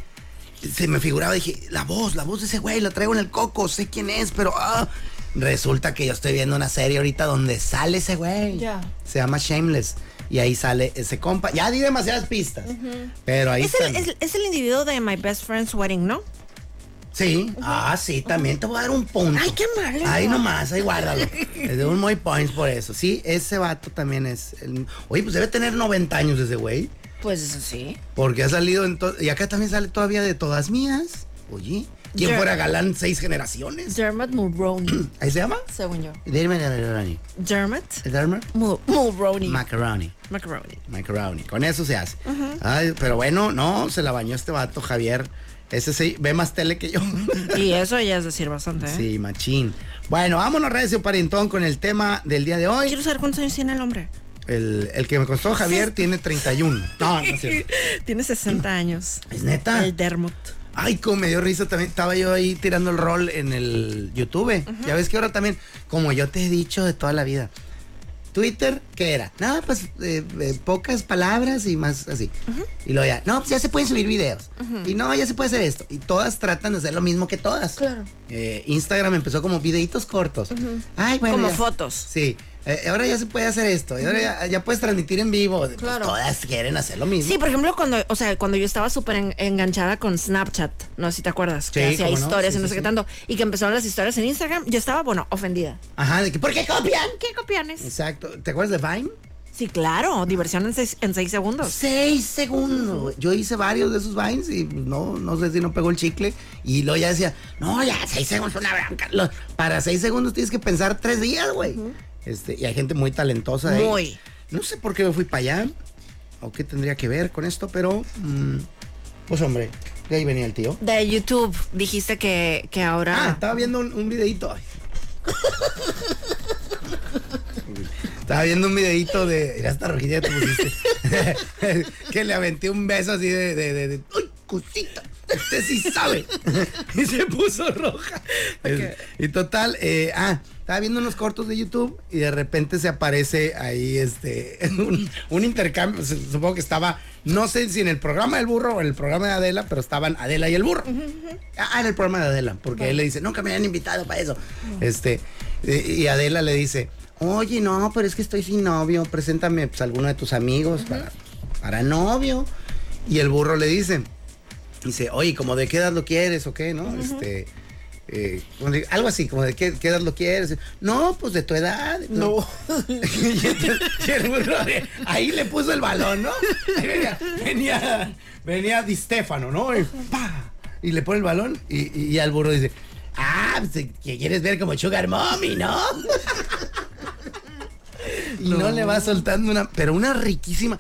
[SPEAKER 3] se me figuraba, dije, la voz, la voz de ese güey, la traigo en el coco, sé quién es, pero ah, resulta que yo estoy viendo una serie ahorita donde sale ese güey.
[SPEAKER 1] Ya.
[SPEAKER 3] Se llama Shameless. Y ahí sale ese compa. Ya di demasiadas pistas. Pero ahí
[SPEAKER 1] Es el,
[SPEAKER 3] está.
[SPEAKER 1] es- es el individuo de My Best Friend's Wedding, ¿no?
[SPEAKER 3] Sí, ah, sí, también te voy a dar un punto.
[SPEAKER 1] Ay, qué malo.
[SPEAKER 3] Ahí nomás, ahí guárdalo. Le doy un muy points por eso. Sí, ese vato también es. el- Oye, pues debe tener 90 años ese güey.
[SPEAKER 1] Pues eso sí.
[SPEAKER 3] Porque ha salido en to- Y acá también sale todavía de todas mías. Oye, ¿quién fuera galán seis generaciones?
[SPEAKER 1] Dermot Mulroney,
[SPEAKER 3] ¿Ahí se llama?
[SPEAKER 1] según yo.
[SPEAKER 3] Dermot Macaroni.
[SPEAKER 1] Dermot
[SPEAKER 3] ¿Dermot?
[SPEAKER 1] Mul- Mulroney.
[SPEAKER 3] Macaroni.
[SPEAKER 1] Macaroni.
[SPEAKER 3] Macaroni. Con eso se hace. Ay, pero bueno, no, se la bañó este vato, Javier. Ese sí, ve más tele que yo.
[SPEAKER 1] Y eso ya es decir bastante, ¿eh?
[SPEAKER 3] Sí, machín. Bueno, vámonos, Recio Parientón, con el tema del día de hoy.
[SPEAKER 1] Quiero saber cuántos años tiene el hombre.
[SPEAKER 3] El, el que me costó Javier tiene 31. No, no es cierto.
[SPEAKER 1] Tiene 60 años.
[SPEAKER 3] ¿Es neta?
[SPEAKER 1] El Dermot.
[SPEAKER 3] Ay, como me dio risa también. Estaba yo ahí tirando el rol en el YouTube. Ya ves que ahora también, como yo te he dicho de toda la vida. Twitter, ¿qué era? Nada, pues eh, eh, pocas palabras y más así. Y luego ya, no, pues ya se pueden subir videos. Y no, ya se puede hacer esto. Y todas tratan de hacer lo mismo que todas.
[SPEAKER 1] Claro.
[SPEAKER 3] Eh, Instagram empezó como videitos cortos. Ay, bueno.
[SPEAKER 1] Como
[SPEAKER 3] ya-
[SPEAKER 1] fotos.
[SPEAKER 3] Sí. Eh, ahora ya se puede hacer esto. Y ahora ya, ya puedes transmitir en vivo. Pues
[SPEAKER 1] Claro.
[SPEAKER 3] todas quieren hacer lo mismo.
[SPEAKER 1] Sí, por ejemplo, cuando, o sea, cuando yo estaba súper en- enganchada con Snapchat, no sé si te acuerdas, que
[SPEAKER 3] Sí,
[SPEAKER 1] hacía
[SPEAKER 3] cómo no,
[SPEAKER 1] historias
[SPEAKER 3] sí,
[SPEAKER 1] y no
[SPEAKER 3] sí,
[SPEAKER 1] sé qué tanto, y que empezaron las historias en Instagram, yo estaba, bueno, ofendida.
[SPEAKER 3] Ajá, de que, ¿por qué copian?
[SPEAKER 1] ¿Qué copianes?
[SPEAKER 3] Exacto. ¿Te acuerdas de Vine?
[SPEAKER 1] Sí, claro, diversión en seis, en seis segundos.
[SPEAKER 3] Seis segundos. Yo hice varios de esos Vines y no, no sé si no pegó el chicle. Y luego ya decía, no, ya, seis segundos, una bronca. Para seis segundos tienes que pensar tres días, güey. Este, y hay gente muy talentosa ahí.
[SPEAKER 1] Muy.
[SPEAKER 3] No sé por qué me fui para allá o qué tendría que ver con esto, pero mm, pues hombre, de ahí venía el tío.
[SPEAKER 1] De YouTube, dijiste que, que
[SPEAKER 3] Ah,
[SPEAKER 1] ahora...
[SPEAKER 3] estaba viendo un, un videito. Estaba viendo un videito de. Mira, esta rojilla que te pusiste. que le aventé un beso así de. de, de- de- ¡Uy, cosita! Usted sí sabe. y se puso roja. Y total, eh, ah, estaba viendo unos cortos de YouTube y de repente se aparece ahí este un, un intercambio. Supongo que estaba, no sé si en el programa del burro o en el programa de Adela, pero estaban Adela y el burro. Ah, en el programa de Adela, porque él le dice, nunca me habían invitado para eso. Este, y Adela le dice, oye, no, pero es que estoy sin novio, preséntame pues, alguno de tus amigos para, para novio. Y el burro le dice, dice, oye, como de qué edad lo quieres o qué, ¿no? Este. eh, algo así, como de qué, qué edad lo quieres. No, pues de tu edad. No. y, entonces, y el burro de- ahí le puso el balón, ¿no? Ahí venía, venía, venía Di Stefano, ¿no? Y, ¡pa! y le pone el balón y, y, al burro dice, ah, pues, que quieres ver como Sugar Mommy, ¿no? y no. le va soltando una, pero una riquísima.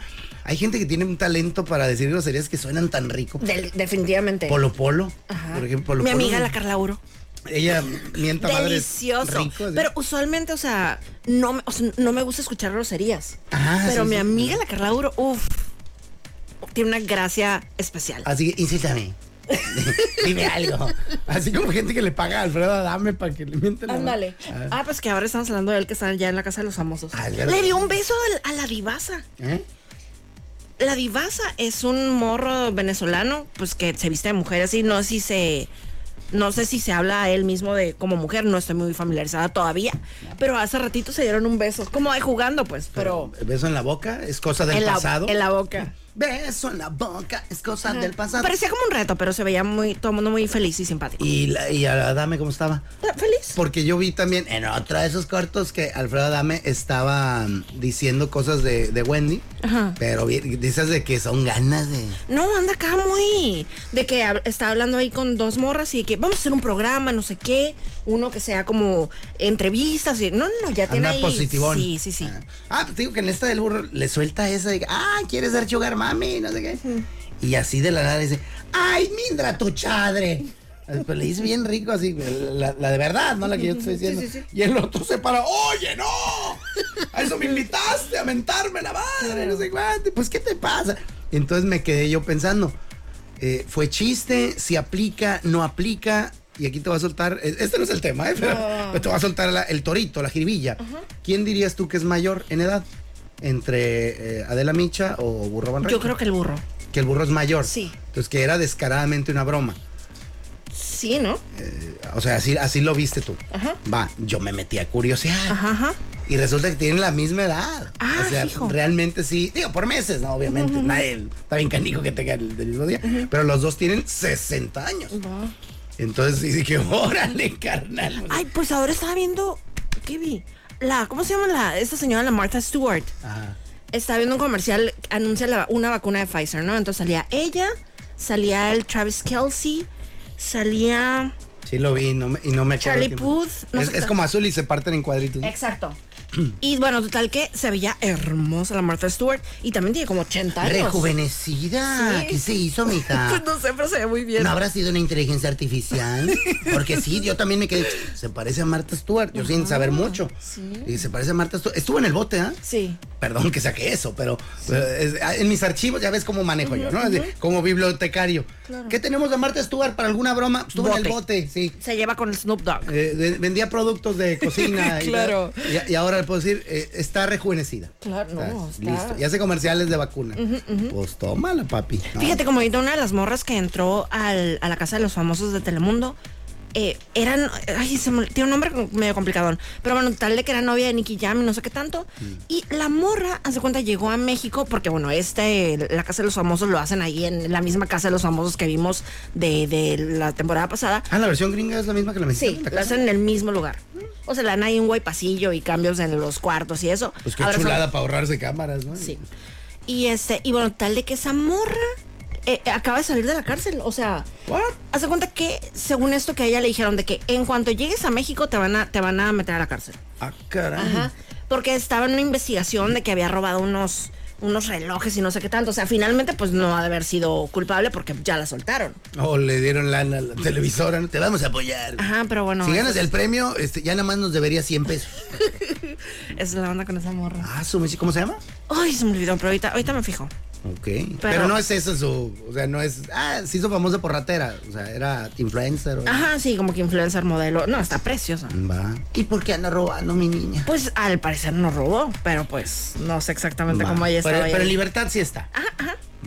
[SPEAKER 3] Hay gente que tiene un talento para decir groserías que suenan tan rico.
[SPEAKER 1] Del- definitivamente.
[SPEAKER 3] Polo Polo.
[SPEAKER 1] Ajá.
[SPEAKER 3] Por ejemplo, Polo
[SPEAKER 1] Mi
[SPEAKER 3] Polo.
[SPEAKER 1] amiga la Carla Uro.
[SPEAKER 3] Ella mienta madres
[SPEAKER 1] Delicioso.
[SPEAKER 3] rico, así.
[SPEAKER 1] pero usualmente, o sea, no, me- o sea, no me gusta escuchar groserías.
[SPEAKER 3] Ah,
[SPEAKER 1] pero
[SPEAKER 3] sí,
[SPEAKER 1] mi
[SPEAKER 3] sí.
[SPEAKER 1] amiga la Carla Uro, uff, tiene una gracia especial.
[SPEAKER 3] Así que insístame. Dime algo. Así como gente que le paga a Alfredo Adame para que le mienten. la
[SPEAKER 1] Ándale.
[SPEAKER 3] madre.
[SPEAKER 1] Ah, pues que ahora estamos hablando de él que está ya en la casa de los famosos.
[SPEAKER 3] Ah.
[SPEAKER 1] Le dio un beso al- a la divasa.
[SPEAKER 3] ¿Eh?
[SPEAKER 1] La divasa es un morro venezolano, pues que se viste de mujer así, no sé si se no sé si se habla a él mismo de como mujer, no estoy muy familiarizada todavía, pero hace ratito se dieron un beso, como de jugando pues, pero
[SPEAKER 3] beso en la boca es cosa del
[SPEAKER 1] en la,
[SPEAKER 3] pasado.
[SPEAKER 1] en la boca.
[SPEAKER 3] Beso en la boca es cosa del pasado.
[SPEAKER 1] Parecía como un reto, pero se veía muy todo el mundo muy feliz y simpático.
[SPEAKER 3] Y, la, y a Adame, ¿cómo estaba?
[SPEAKER 1] Feliz.
[SPEAKER 3] Porque yo vi también en otro de esos cortos que Alfredo Adame estaba mm, diciendo cosas de, de Wendy,
[SPEAKER 1] Ajá.
[SPEAKER 3] pero dices de que son ganas de...
[SPEAKER 1] No, anda acá muy. De que está hablando ahí con dos morras y que vamos a hacer un programa, no sé qué. Uno que sea como entrevistas. Y, no, no, ya tiene
[SPEAKER 3] Anda
[SPEAKER 1] ahí.
[SPEAKER 3] positivón.
[SPEAKER 1] Sí, sí, sí.
[SPEAKER 3] Ah, pues te digo que en esta del burro le suelta esa de, ah, quieres ser sugar mami, no sé qué. Y así de la nada dice, ay, mindra tu chadre. Pues le dice bien rico así, la, la de verdad, no la que yo te estoy diciendo.
[SPEAKER 1] Sí, sí, sí.
[SPEAKER 3] Y el otro se para, oye, no, a eso me invitaste, a mentarme la madre, no sé cuánto. Pues, ¿qué te pasa? Entonces me quedé yo pensando, eh, fue chiste, si aplica, no aplica. Y aquí te va a soltar, eh, este no es el tema, ¿eh? pero,
[SPEAKER 1] No.
[SPEAKER 3] pero te va a soltar la- el torito, la jiribilla. ¿Quién dirías tú que es mayor en edad? ¿Entre eh, Adela Micha o Burro Van
[SPEAKER 1] Yo creo que el burro.
[SPEAKER 3] Que el burro es mayor.
[SPEAKER 1] Sí.
[SPEAKER 3] Entonces que era descaradamente una broma.
[SPEAKER 1] Sí, ¿no?
[SPEAKER 3] O sea, así, así lo viste tú.
[SPEAKER 1] Ajá.
[SPEAKER 3] Va, yo me metí a curiosear.
[SPEAKER 1] Ajá, ajá.
[SPEAKER 3] Y resulta que tienen la misma edad.
[SPEAKER 1] Ah,
[SPEAKER 3] o sea,
[SPEAKER 1] hijo.
[SPEAKER 3] realmente sí. Digo, por meses, ¿no? Obviamente. Nadie está bien canijo que tenga el del mismo día. Pero los dos tienen 60 años. Entonces dice que, órale, carnal.
[SPEAKER 1] Ay, pues ahora estaba viendo. ¿Qué vi? La, ¿cómo se llama la, esta señora, la Martha Stewart?
[SPEAKER 3] Ajá.
[SPEAKER 1] Estaba viendo un comercial, anuncia la- una vacuna de Pfizer, ¿no? Entonces salía ella, salía el Travis Kelsey, salía.
[SPEAKER 3] Sí lo vi no me- y no me acuerdo.
[SPEAKER 1] Charlie Puth, no
[SPEAKER 3] es, es como azul y se parten en cuadritos.
[SPEAKER 1] Exacto. Y bueno, total que se veía hermosa la Martha Stewart y también tiene como 80 años.
[SPEAKER 3] Rejuvenecida.
[SPEAKER 1] Sí.
[SPEAKER 3] ¿Qué se hizo, mija?
[SPEAKER 1] Pues no sé, pero se ve muy bien.
[SPEAKER 3] ¿No habrá sido una inteligencia artificial? Porque sí, yo también me quedé. Se parece a Marta Stewart, yo sin saber mucho.
[SPEAKER 1] sí.
[SPEAKER 3] Y se parece a Marta Stewart. Estuvo en el bote, ¿ah?
[SPEAKER 1] Sí.
[SPEAKER 3] Perdón que saque eso, pero eh, es- en mis archivos ya ves cómo manejo yo, ¿no? De- como bibliotecario.
[SPEAKER 1] Claro.
[SPEAKER 3] ¿Qué tenemos de Marta Stewart para alguna broma? Estuvo en el
[SPEAKER 1] Bote.
[SPEAKER 3] sí.
[SPEAKER 1] Se lleva con el Snoop Dogg.
[SPEAKER 3] Eh, vendía productos de cocina. y
[SPEAKER 1] Claro.
[SPEAKER 3] Y, y ahora puedo decir, eh, está rejuvenecida.
[SPEAKER 1] Claro, no,
[SPEAKER 3] Ah,
[SPEAKER 1] está-
[SPEAKER 3] Listo. Y hace comerciales de vacuna.
[SPEAKER 1] Ujú, ujú.
[SPEAKER 3] Pues tómala, papi. No.
[SPEAKER 1] Fíjate, como ahorita una de las morras que entró al- a la casa de los famosos de Telemundo, eh, eran, ay, se me- tiene un nombre medio complicado, pero bueno, tal de que era novia de Nicky Jam y no sé qué tanto. Y la morra, hace cuenta, llegó a México, porque bueno, este, la casa de los famosos lo hacen ahí en la misma casa de los famosos que vimos de, de la temporada pasada.
[SPEAKER 3] Ah, la versión gringa es la misma que la mexicana.
[SPEAKER 1] Sí,
[SPEAKER 3] la
[SPEAKER 1] hacen en el mismo lugar. O sea, le dan ahí un guay pasillo y cambios en los cuartos y eso.
[SPEAKER 3] Pues qué
[SPEAKER 1] Ahora son-
[SPEAKER 3] chulada para ahorrarse cámaras, ¿no?
[SPEAKER 1] Sí. Y este, y bueno, tal de que esa morra eh, acaba de salir de la cárcel. O sea, hace cuenta que, según esto que a ella le dijeron, de que en cuanto llegues a México te van a, te van a meter a la cárcel.
[SPEAKER 3] Ah, caray.
[SPEAKER 1] Ajá. Porque estaba en una investigación de que había robado unos, unos relojes y no sé qué tanto. O sea, finalmente, pues no ha de haber sido culpable porque ya la soltaron.
[SPEAKER 3] O le dieron lana a la televisora, ¿no? Te vamos a apoyar.
[SPEAKER 1] Ajá, pero bueno.
[SPEAKER 3] si ganas el premio, este, ya nada más nos debería 100 pesos.
[SPEAKER 1] es, es la onda con esa morra.
[SPEAKER 3] Ah, su ¿cómo se llama?
[SPEAKER 1] Ay, se me olvidó, pero ahorita, ahorita me fijo.
[SPEAKER 3] Ok. Pero, no es eso su. O sea, no es. Ah, se hizo famosa por ratera. O sea, era influencer. o-
[SPEAKER 1] Ajá, sí, como que influencer modelo. No, está preciosa.
[SPEAKER 3] Va. ¿Y por qué anda robando mi niña?
[SPEAKER 1] Pues al parecer no robó, pero pues no sé exactamente
[SPEAKER 3] Va.
[SPEAKER 1] cómo ella
[SPEAKER 3] pero,
[SPEAKER 1] estaba. ahí.
[SPEAKER 3] pero en libertad sí está.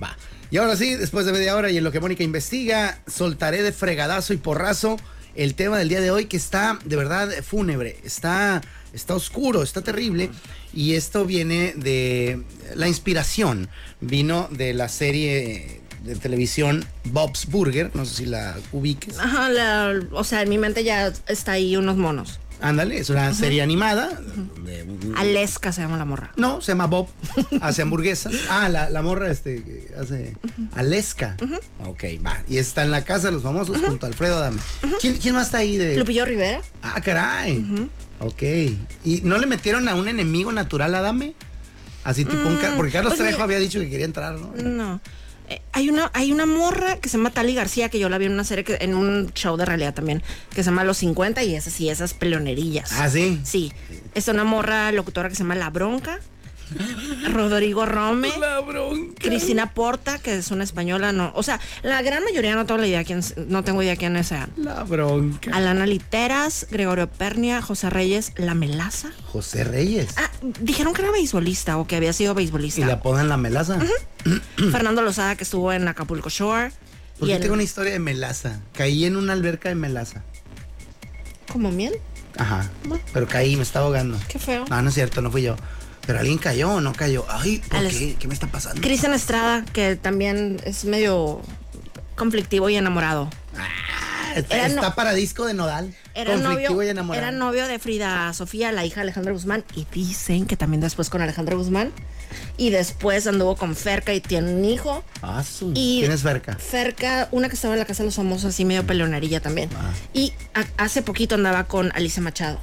[SPEAKER 3] Va. Y ahora sí, después de media hora y en lo que Mónica investiga, soltaré de fregadazo y porrazo el tema del día de hoy que está de verdad fúnebre, está, está oscuro, está terrible. Y esto viene de la inspiración, vino de la serie de televisión Bob's Burger, no sé si la ubiques.
[SPEAKER 1] Ajá, la- o sea, en mi mente ya está ahí unos monos.
[SPEAKER 3] Ándale, es una serie animada.
[SPEAKER 1] Aleska se llama la morra.
[SPEAKER 3] No, se llama Bob, hace hamburguesas. Ah, la, la morra este hace Aleska. Ok, va. Y está en la casa de los famosos junto a Alfredo Adame. ¿Quién, quién más está ahí de.?
[SPEAKER 1] Lupillo Rivera.
[SPEAKER 3] Ah, caray. Ok. ¿Y no le metieron a un enemigo natural a Adame? Así tipo un.
[SPEAKER 1] Mm,
[SPEAKER 3] Porque Carlos
[SPEAKER 1] pues
[SPEAKER 3] Trejo había dicho que quería entrar, ¿no?
[SPEAKER 1] No. Eh, hay una, hay una morra que se llama Tali García, que yo la vi en una serie, que, en un show de realidad también, que se llama Los 50 y esas sí, esas peleonerillas.
[SPEAKER 3] Ah, sí.
[SPEAKER 1] Sí. Es una morra locutora que se llama La Bronca. Rodrigo Rome.
[SPEAKER 3] La Bronca.
[SPEAKER 1] Cristina Porta, que es una española, no. O sea, la gran mayoría no tengo la idea quién, no tengo idea quiénes sean.
[SPEAKER 3] La bronca.
[SPEAKER 1] Alana Literas, Gregorio Pernia, José Reyes, La Melaza.
[SPEAKER 3] José Reyes.
[SPEAKER 1] Ah, dijeron que era beisbolista o que había sido
[SPEAKER 3] Y
[SPEAKER 1] beisbolista.
[SPEAKER 3] le apodan la melaza.
[SPEAKER 1] Fernando Lozada, que estuvo en Acapulco Shore.
[SPEAKER 3] Porque
[SPEAKER 1] y el-
[SPEAKER 3] tengo una historia de melaza. Caí en una alberca de melaza.
[SPEAKER 1] ¿Como miel?
[SPEAKER 3] Ajá. Pero caí, me estaba ahogando.
[SPEAKER 1] Qué feo.
[SPEAKER 3] No, no es cierto, no fui yo. Pero alguien cayó o no cayó. Ay, ¿por
[SPEAKER 1] Alex.
[SPEAKER 3] qué? ¿Qué me está pasando?
[SPEAKER 1] Cristian Estrada, que también es medio conflictivo y enamorado.
[SPEAKER 3] Está,
[SPEAKER 1] Era
[SPEAKER 3] está
[SPEAKER 1] no-
[SPEAKER 3] para disco de nodal.
[SPEAKER 1] Era
[SPEAKER 3] conflictivo
[SPEAKER 1] novio,
[SPEAKER 3] y enamorado.
[SPEAKER 1] era novio de Frida Sofía, la hija de Alejandra Guzmán, y dicen que también después con Alejandra Guzmán. Y después anduvo con Ferca y tiene un hijo.
[SPEAKER 3] Ah, su-
[SPEAKER 1] Y-
[SPEAKER 3] ¿Quién es Ferca?
[SPEAKER 1] Ferca, una que estaba en la casa de los famosos, así medio peleonerilla también.
[SPEAKER 3] Ah.
[SPEAKER 1] Y a- hace poquito andaba con Alicia Machado.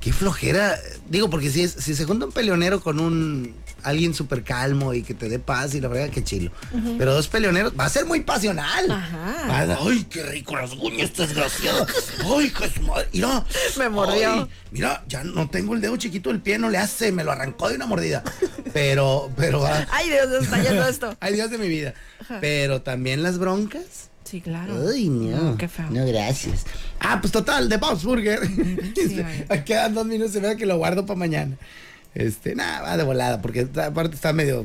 [SPEAKER 3] Qué flojera. Digo, porque si, es, si se junta un peleonero con un alguien súper calmo y que te dé paz y la verdad, qué chilo. Pero dos peleoneros, va a ser muy pasional.
[SPEAKER 1] Ajá.
[SPEAKER 3] A- Ay, qué rico las uñas, esta desgraciada. Ay, qué su madre. Mira.
[SPEAKER 1] Me mordió.
[SPEAKER 3] Ay, mira, ya no tengo el dedo chiquito del pie, no le hace, me lo arrancó de una mordida. Pero, pero. ah,
[SPEAKER 1] Ay, Dios, está yendo esto.
[SPEAKER 3] Ay, Dios de mi vida. Pero también las broncas.
[SPEAKER 1] Sí, claro.
[SPEAKER 3] Ay, no.
[SPEAKER 1] qué feo.
[SPEAKER 3] No, gracias. Ah, pues total, de Bob's Burger. Quedan dos minutos, se ve que lo guardo para mañana. Este, nada, va de volada, porque aparte está medio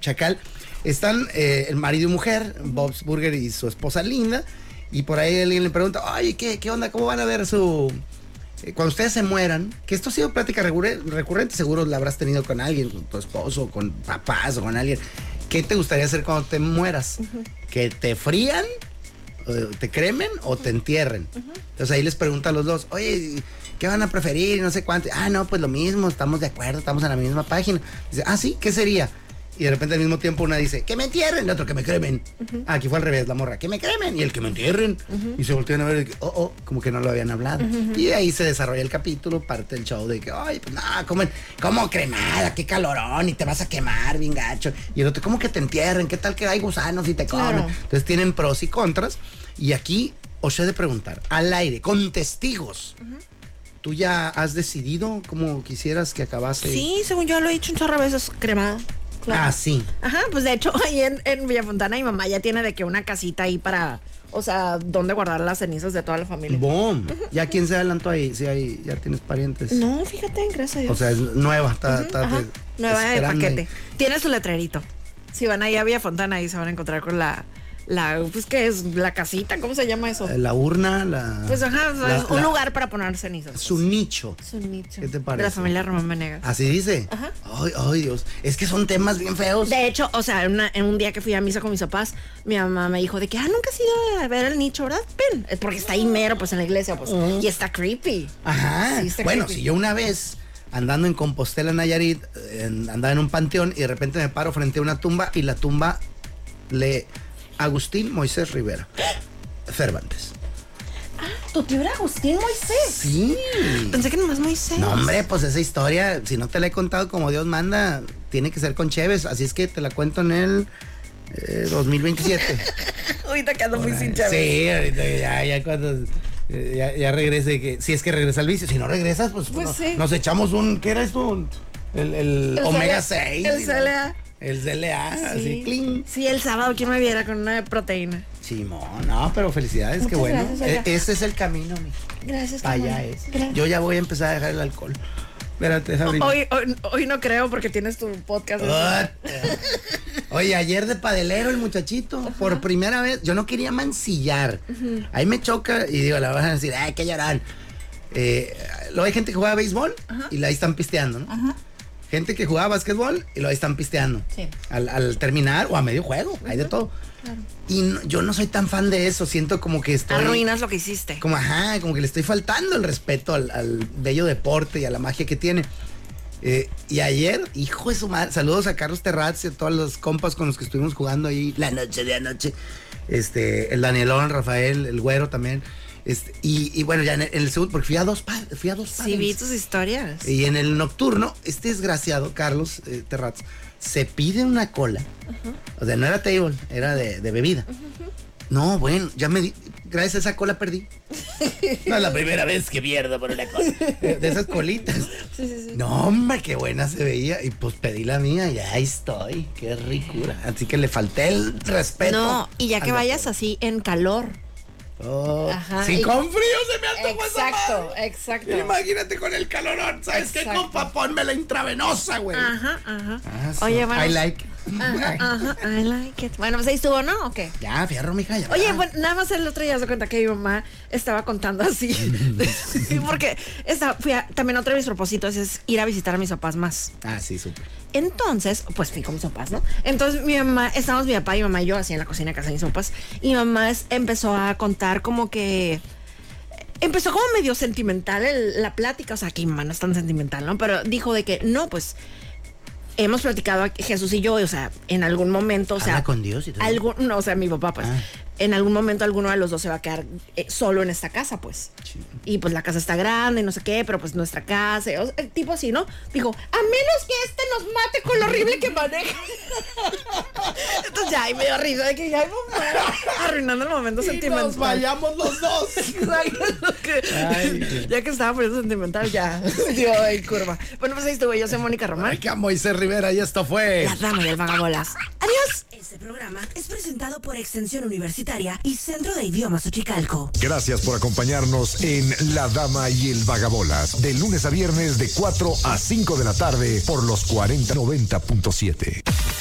[SPEAKER 3] chacal. Están eh, el marido y mujer, Bob's Burger y su esposa Linda. Y por ahí alguien le pregunta, oye, ¿qué, qué onda? ¿Cómo van a ver su... eh, cuando ustedes se mueran, que esto ha sido plática recurre- recurrente, seguro la habrás tenido con alguien, con tu esposo, con papás o con alguien. ¿Qué te gustaría hacer cuando te mueras? ¿Que te frían? ¿Te cremen o te entierren? Entonces ahí les pregunta a los dos, oye, ¿qué van a preferir? No sé cuánto. Ah, no, pues lo mismo, estamos de acuerdo, estamos en la misma página. Dice, ah, sí, ¿qué sería? Y de repente al mismo tiempo una dice, que me entierren, el otro que me cremen. Ah, aquí fue al revés, la morra, que me cremen y el que me entierren. Y se voltean a ver, y oh, oh, como que no lo habían hablado. Y de ahí se desarrolla el capítulo, parte del show de que, ay, pues no, ¿cómo, cómo cremada? Qué calorón y te vas a quemar, bien gacho. Y el otro, ¿cómo que te entierren? ¿Qué tal que hay gusanos y te comen?
[SPEAKER 1] Claro.
[SPEAKER 3] Entonces tienen pros y contras. Y aquí os he de preguntar, al aire, con testigos. ¿Tú ya has decidido cómo quisieras que acabase?
[SPEAKER 1] Sí, según yo lo he hecho un chorro de veces cremada. Claro.
[SPEAKER 3] Ah, sí.
[SPEAKER 1] Ajá, pues de hecho ahí en, en Villafontana mi mamá ya tiene de que una casita ahí para, o sea, donde guardar las cenizas de toda la familia.
[SPEAKER 3] Bom. ¿Ya quién se adelantó ahí? Sí, ahí ya tienes parientes.
[SPEAKER 1] No, fíjate, gracias a Dios.
[SPEAKER 3] O sea, es nueva, está, está
[SPEAKER 1] Ajá,
[SPEAKER 3] de-
[SPEAKER 1] Nueva de
[SPEAKER 3] ahí.
[SPEAKER 1] paquete. Tiene su letrerito. Si van ahí a Villafontana ahí se van a encontrar con la, la, pues ¿qué es? La casita, ¿cómo se llama eso?
[SPEAKER 3] La urna, la.
[SPEAKER 1] Pues ajá,
[SPEAKER 3] la-
[SPEAKER 1] un
[SPEAKER 3] la-
[SPEAKER 1] lugar para poner cenizas.
[SPEAKER 3] Su nicho.
[SPEAKER 1] Su nicho.
[SPEAKER 3] ¿Qué te
[SPEAKER 1] De
[SPEAKER 3] parece?
[SPEAKER 1] la familia Román Venegas.
[SPEAKER 3] Así dice.
[SPEAKER 1] Ajá.
[SPEAKER 3] Ay, ay, Dios. Es que son temas bien feos.
[SPEAKER 1] De hecho, o sea, en, una- en un día que fui a misa con mis papás, mi mamá me dijo de que, ah, nunca has ido a ver el nicho, ¿verdad? Ven, es porque está ahí mero, pues, en la iglesia, pues, y está creepy.
[SPEAKER 3] Ajá.
[SPEAKER 1] Sí, está
[SPEAKER 3] bueno,
[SPEAKER 1] creepy.
[SPEAKER 3] si yo una vez andando en Compostela, Nayarit, en- andaba en un panteón y de repente me paro frente a una tumba y la tumba le Agustín Moisés Rivera. Cervantes.
[SPEAKER 1] ¿Tu tío era Agustín Moisés?
[SPEAKER 3] Sí.
[SPEAKER 1] Pensé que nomás Moisés.
[SPEAKER 3] No, hombre, pues esa historia, si no te la he contado como Dios manda, tiene que ser con Chévez. Así es que te la cuento en el eh, 2027.
[SPEAKER 1] Ahorita que ando muy sin Chávez.
[SPEAKER 3] Sí, ahorita ya, ya cuando ya, ya regrese, que, si es que regresa al vicio. Si no regresas, pues,
[SPEAKER 1] Pues
[SPEAKER 3] no-
[SPEAKER 1] sí.
[SPEAKER 3] nos echamos un, ¿qué era esto? El, el
[SPEAKER 1] El
[SPEAKER 3] omega
[SPEAKER 1] CLA,
[SPEAKER 3] 6.
[SPEAKER 1] el CLA.
[SPEAKER 3] El CLA, así,
[SPEAKER 1] Sí.
[SPEAKER 3] cling.
[SPEAKER 1] Sí, el sábado, ¿quién me viera con una proteína?
[SPEAKER 3] Simón, no, pero felicidades, qué
[SPEAKER 1] Muchas
[SPEAKER 3] bueno.
[SPEAKER 1] gracias.
[SPEAKER 3] E- ese es el camino, mi.
[SPEAKER 1] Gracias,
[SPEAKER 3] allá es.
[SPEAKER 1] Gracias.
[SPEAKER 3] Yo ya voy a empezar a dejar el alcohol. Espérate, deja brindar.
[SPEAKER 1] Hoy, hoy, hoy no creo porque tienes tu podcast.
[SPEAKER 3] Ah, Oye, ayer de padelero el muchachito, por primera vez, yo no quería mancillar. Ahí me choca y digo, la van a decir, ay, que llorar. Eh, luego hay gente que juega béisbol y ahí están pisteando, ¿no? Gente que juega básquetbol y luego ahí están pisteando.
[SPEAKER 1] Sí.
[SPEAKER 3] Al, al terminar o a medio juego, hay de todo. Y no- yo no soy tan fan de eso, siento como que estoy...
[SPEAKER 1] Arruinas lo que hiciste.
[SPEAKER 3] Como, ajá, como que le estoy faltando el respeto al, al bello deporte y a la magia que tiene. Eh, y ayer, hijo de su madre, saludos a Carlos Terraz y a todos los compas con los que estuvimos jugando ahí la noche de anoche. Este, el Danielón, Rafael, el güero también. Este, y, y bueno, ya en el, en el segundo, porque fui a dos pa- fui a dos
[SPEAKER 1] Sí,
[SPEAKER 3] pádels.
[SPEAKER 1] vi tus historias.
[SPEAKER 3] Y en el nocturno, este desgraciado, Carlos eh, Terraz, se pide una cola. O sea, no era table, era de, de bebida. No, bueno, ya me di. Gracias a esa cola perdí. No es la primera vez que pierdo por una cola. De esas colitas.
[SPEAKER 1] Sí, sí, sí.
[SPEAKER 3] No, hombre, qué buena se veía. Y pues pedí la mía y ahí estoy. Qué ricura. Así que le falté el respeto.
[SPEAKER 1] No, y ya que vayas así en calor.
[SPEAKER 3] Oh,
[SPEAKER 1] Ajá. y-
[SPEAKER 3] con frío se me antojó esa
[SPEAKER 1] Exacto,
[SPEAKER 3] madre.
[SPEAKER 1] exacto.
[SPEAKER 3] Imagínate con el calorón. ¿Sabes qué,
[SPEAKER 1] Exacto.
[SPEAKER 3] compa? Ponme la intravenosa, güey.
[SPEAKER 1] Ajá, ajá.
[SPEAKER 3] Ah.
[SPEAKER 1] Oye, bueno.
[SPEAKER 3] I like.
[SPEAKER 1] Ajá, ajá, I like it. Bueno, pues ahí estuvo, ¿no? ¿O qué?
[SPEAKER 3] Ya, fierro, mija. Ya.
[SPEAKER 1] Oye, bueno, nada más el otro día se cuenta que mi mamá estaba contando así. Sí, porque estaba, fui a- también otro de mis propósitos es ir a visitar a mis papás más.
[SPEAKER 3] Ah, sí, súper.
[SPEAKER 1] Entonces, pues fui con mis papás, ¿no? Entonces mi mamá, estábamos mi papá y mi mamá y yo así en la cocina de casa de mis papás. Y mi mamá es- empezó a contar como que. Empezó como medio sentimental el- la plática. O sea, que mi mamá no es tan sentimental, ¿no? Pero dijo de que no, pues. Hemos platicado Jesús y yo, o sea, en algún momento, o sea.
[SPEAKER 3] Habla con Dios y todo.
[SPEAKER 1] algún, no, o sea, mi papá, pues.
[SPEAKER 3] Ah.
[SPEAKER 1] En algún momento alguno de los dos se va a quedar eh, solo en esta casa, pues. Y pues la casa está grande y no sé qué, pero pues nuestra casa, o sea, el tipo así, ¿no? Dijo, a menos que este nos mate con lo horrible que maneja. Entonces ya, y me dio risa de que ya, arruinando el momento sentimental.
[SPEAKER 3] nos vayamos los dos.
[SPEAKER 1] Exacto, que-
[SPEAKER 3] Ay.
[SPEAKER 1] ya que estaba poniendo sentimental, ya dio ahí curva. Bueno, pues ahí estuve, yo soy Mónica Román.
[SPEAKER 3] Ay, que a Moisés Rivera y esto fue.
[SPEAKER 1] La dama y el vagabolas. Adiós.
[SPEAKER 10] Este programa es presentado por Extensión Universitaria y Centro de Idiomas Uchicalco.
[SPEAKER 11] Gracias por acompañarnos en La Dama y el Vagabolas, de lunes a viernes de 4 a 5 de la tarde por los 4090.7.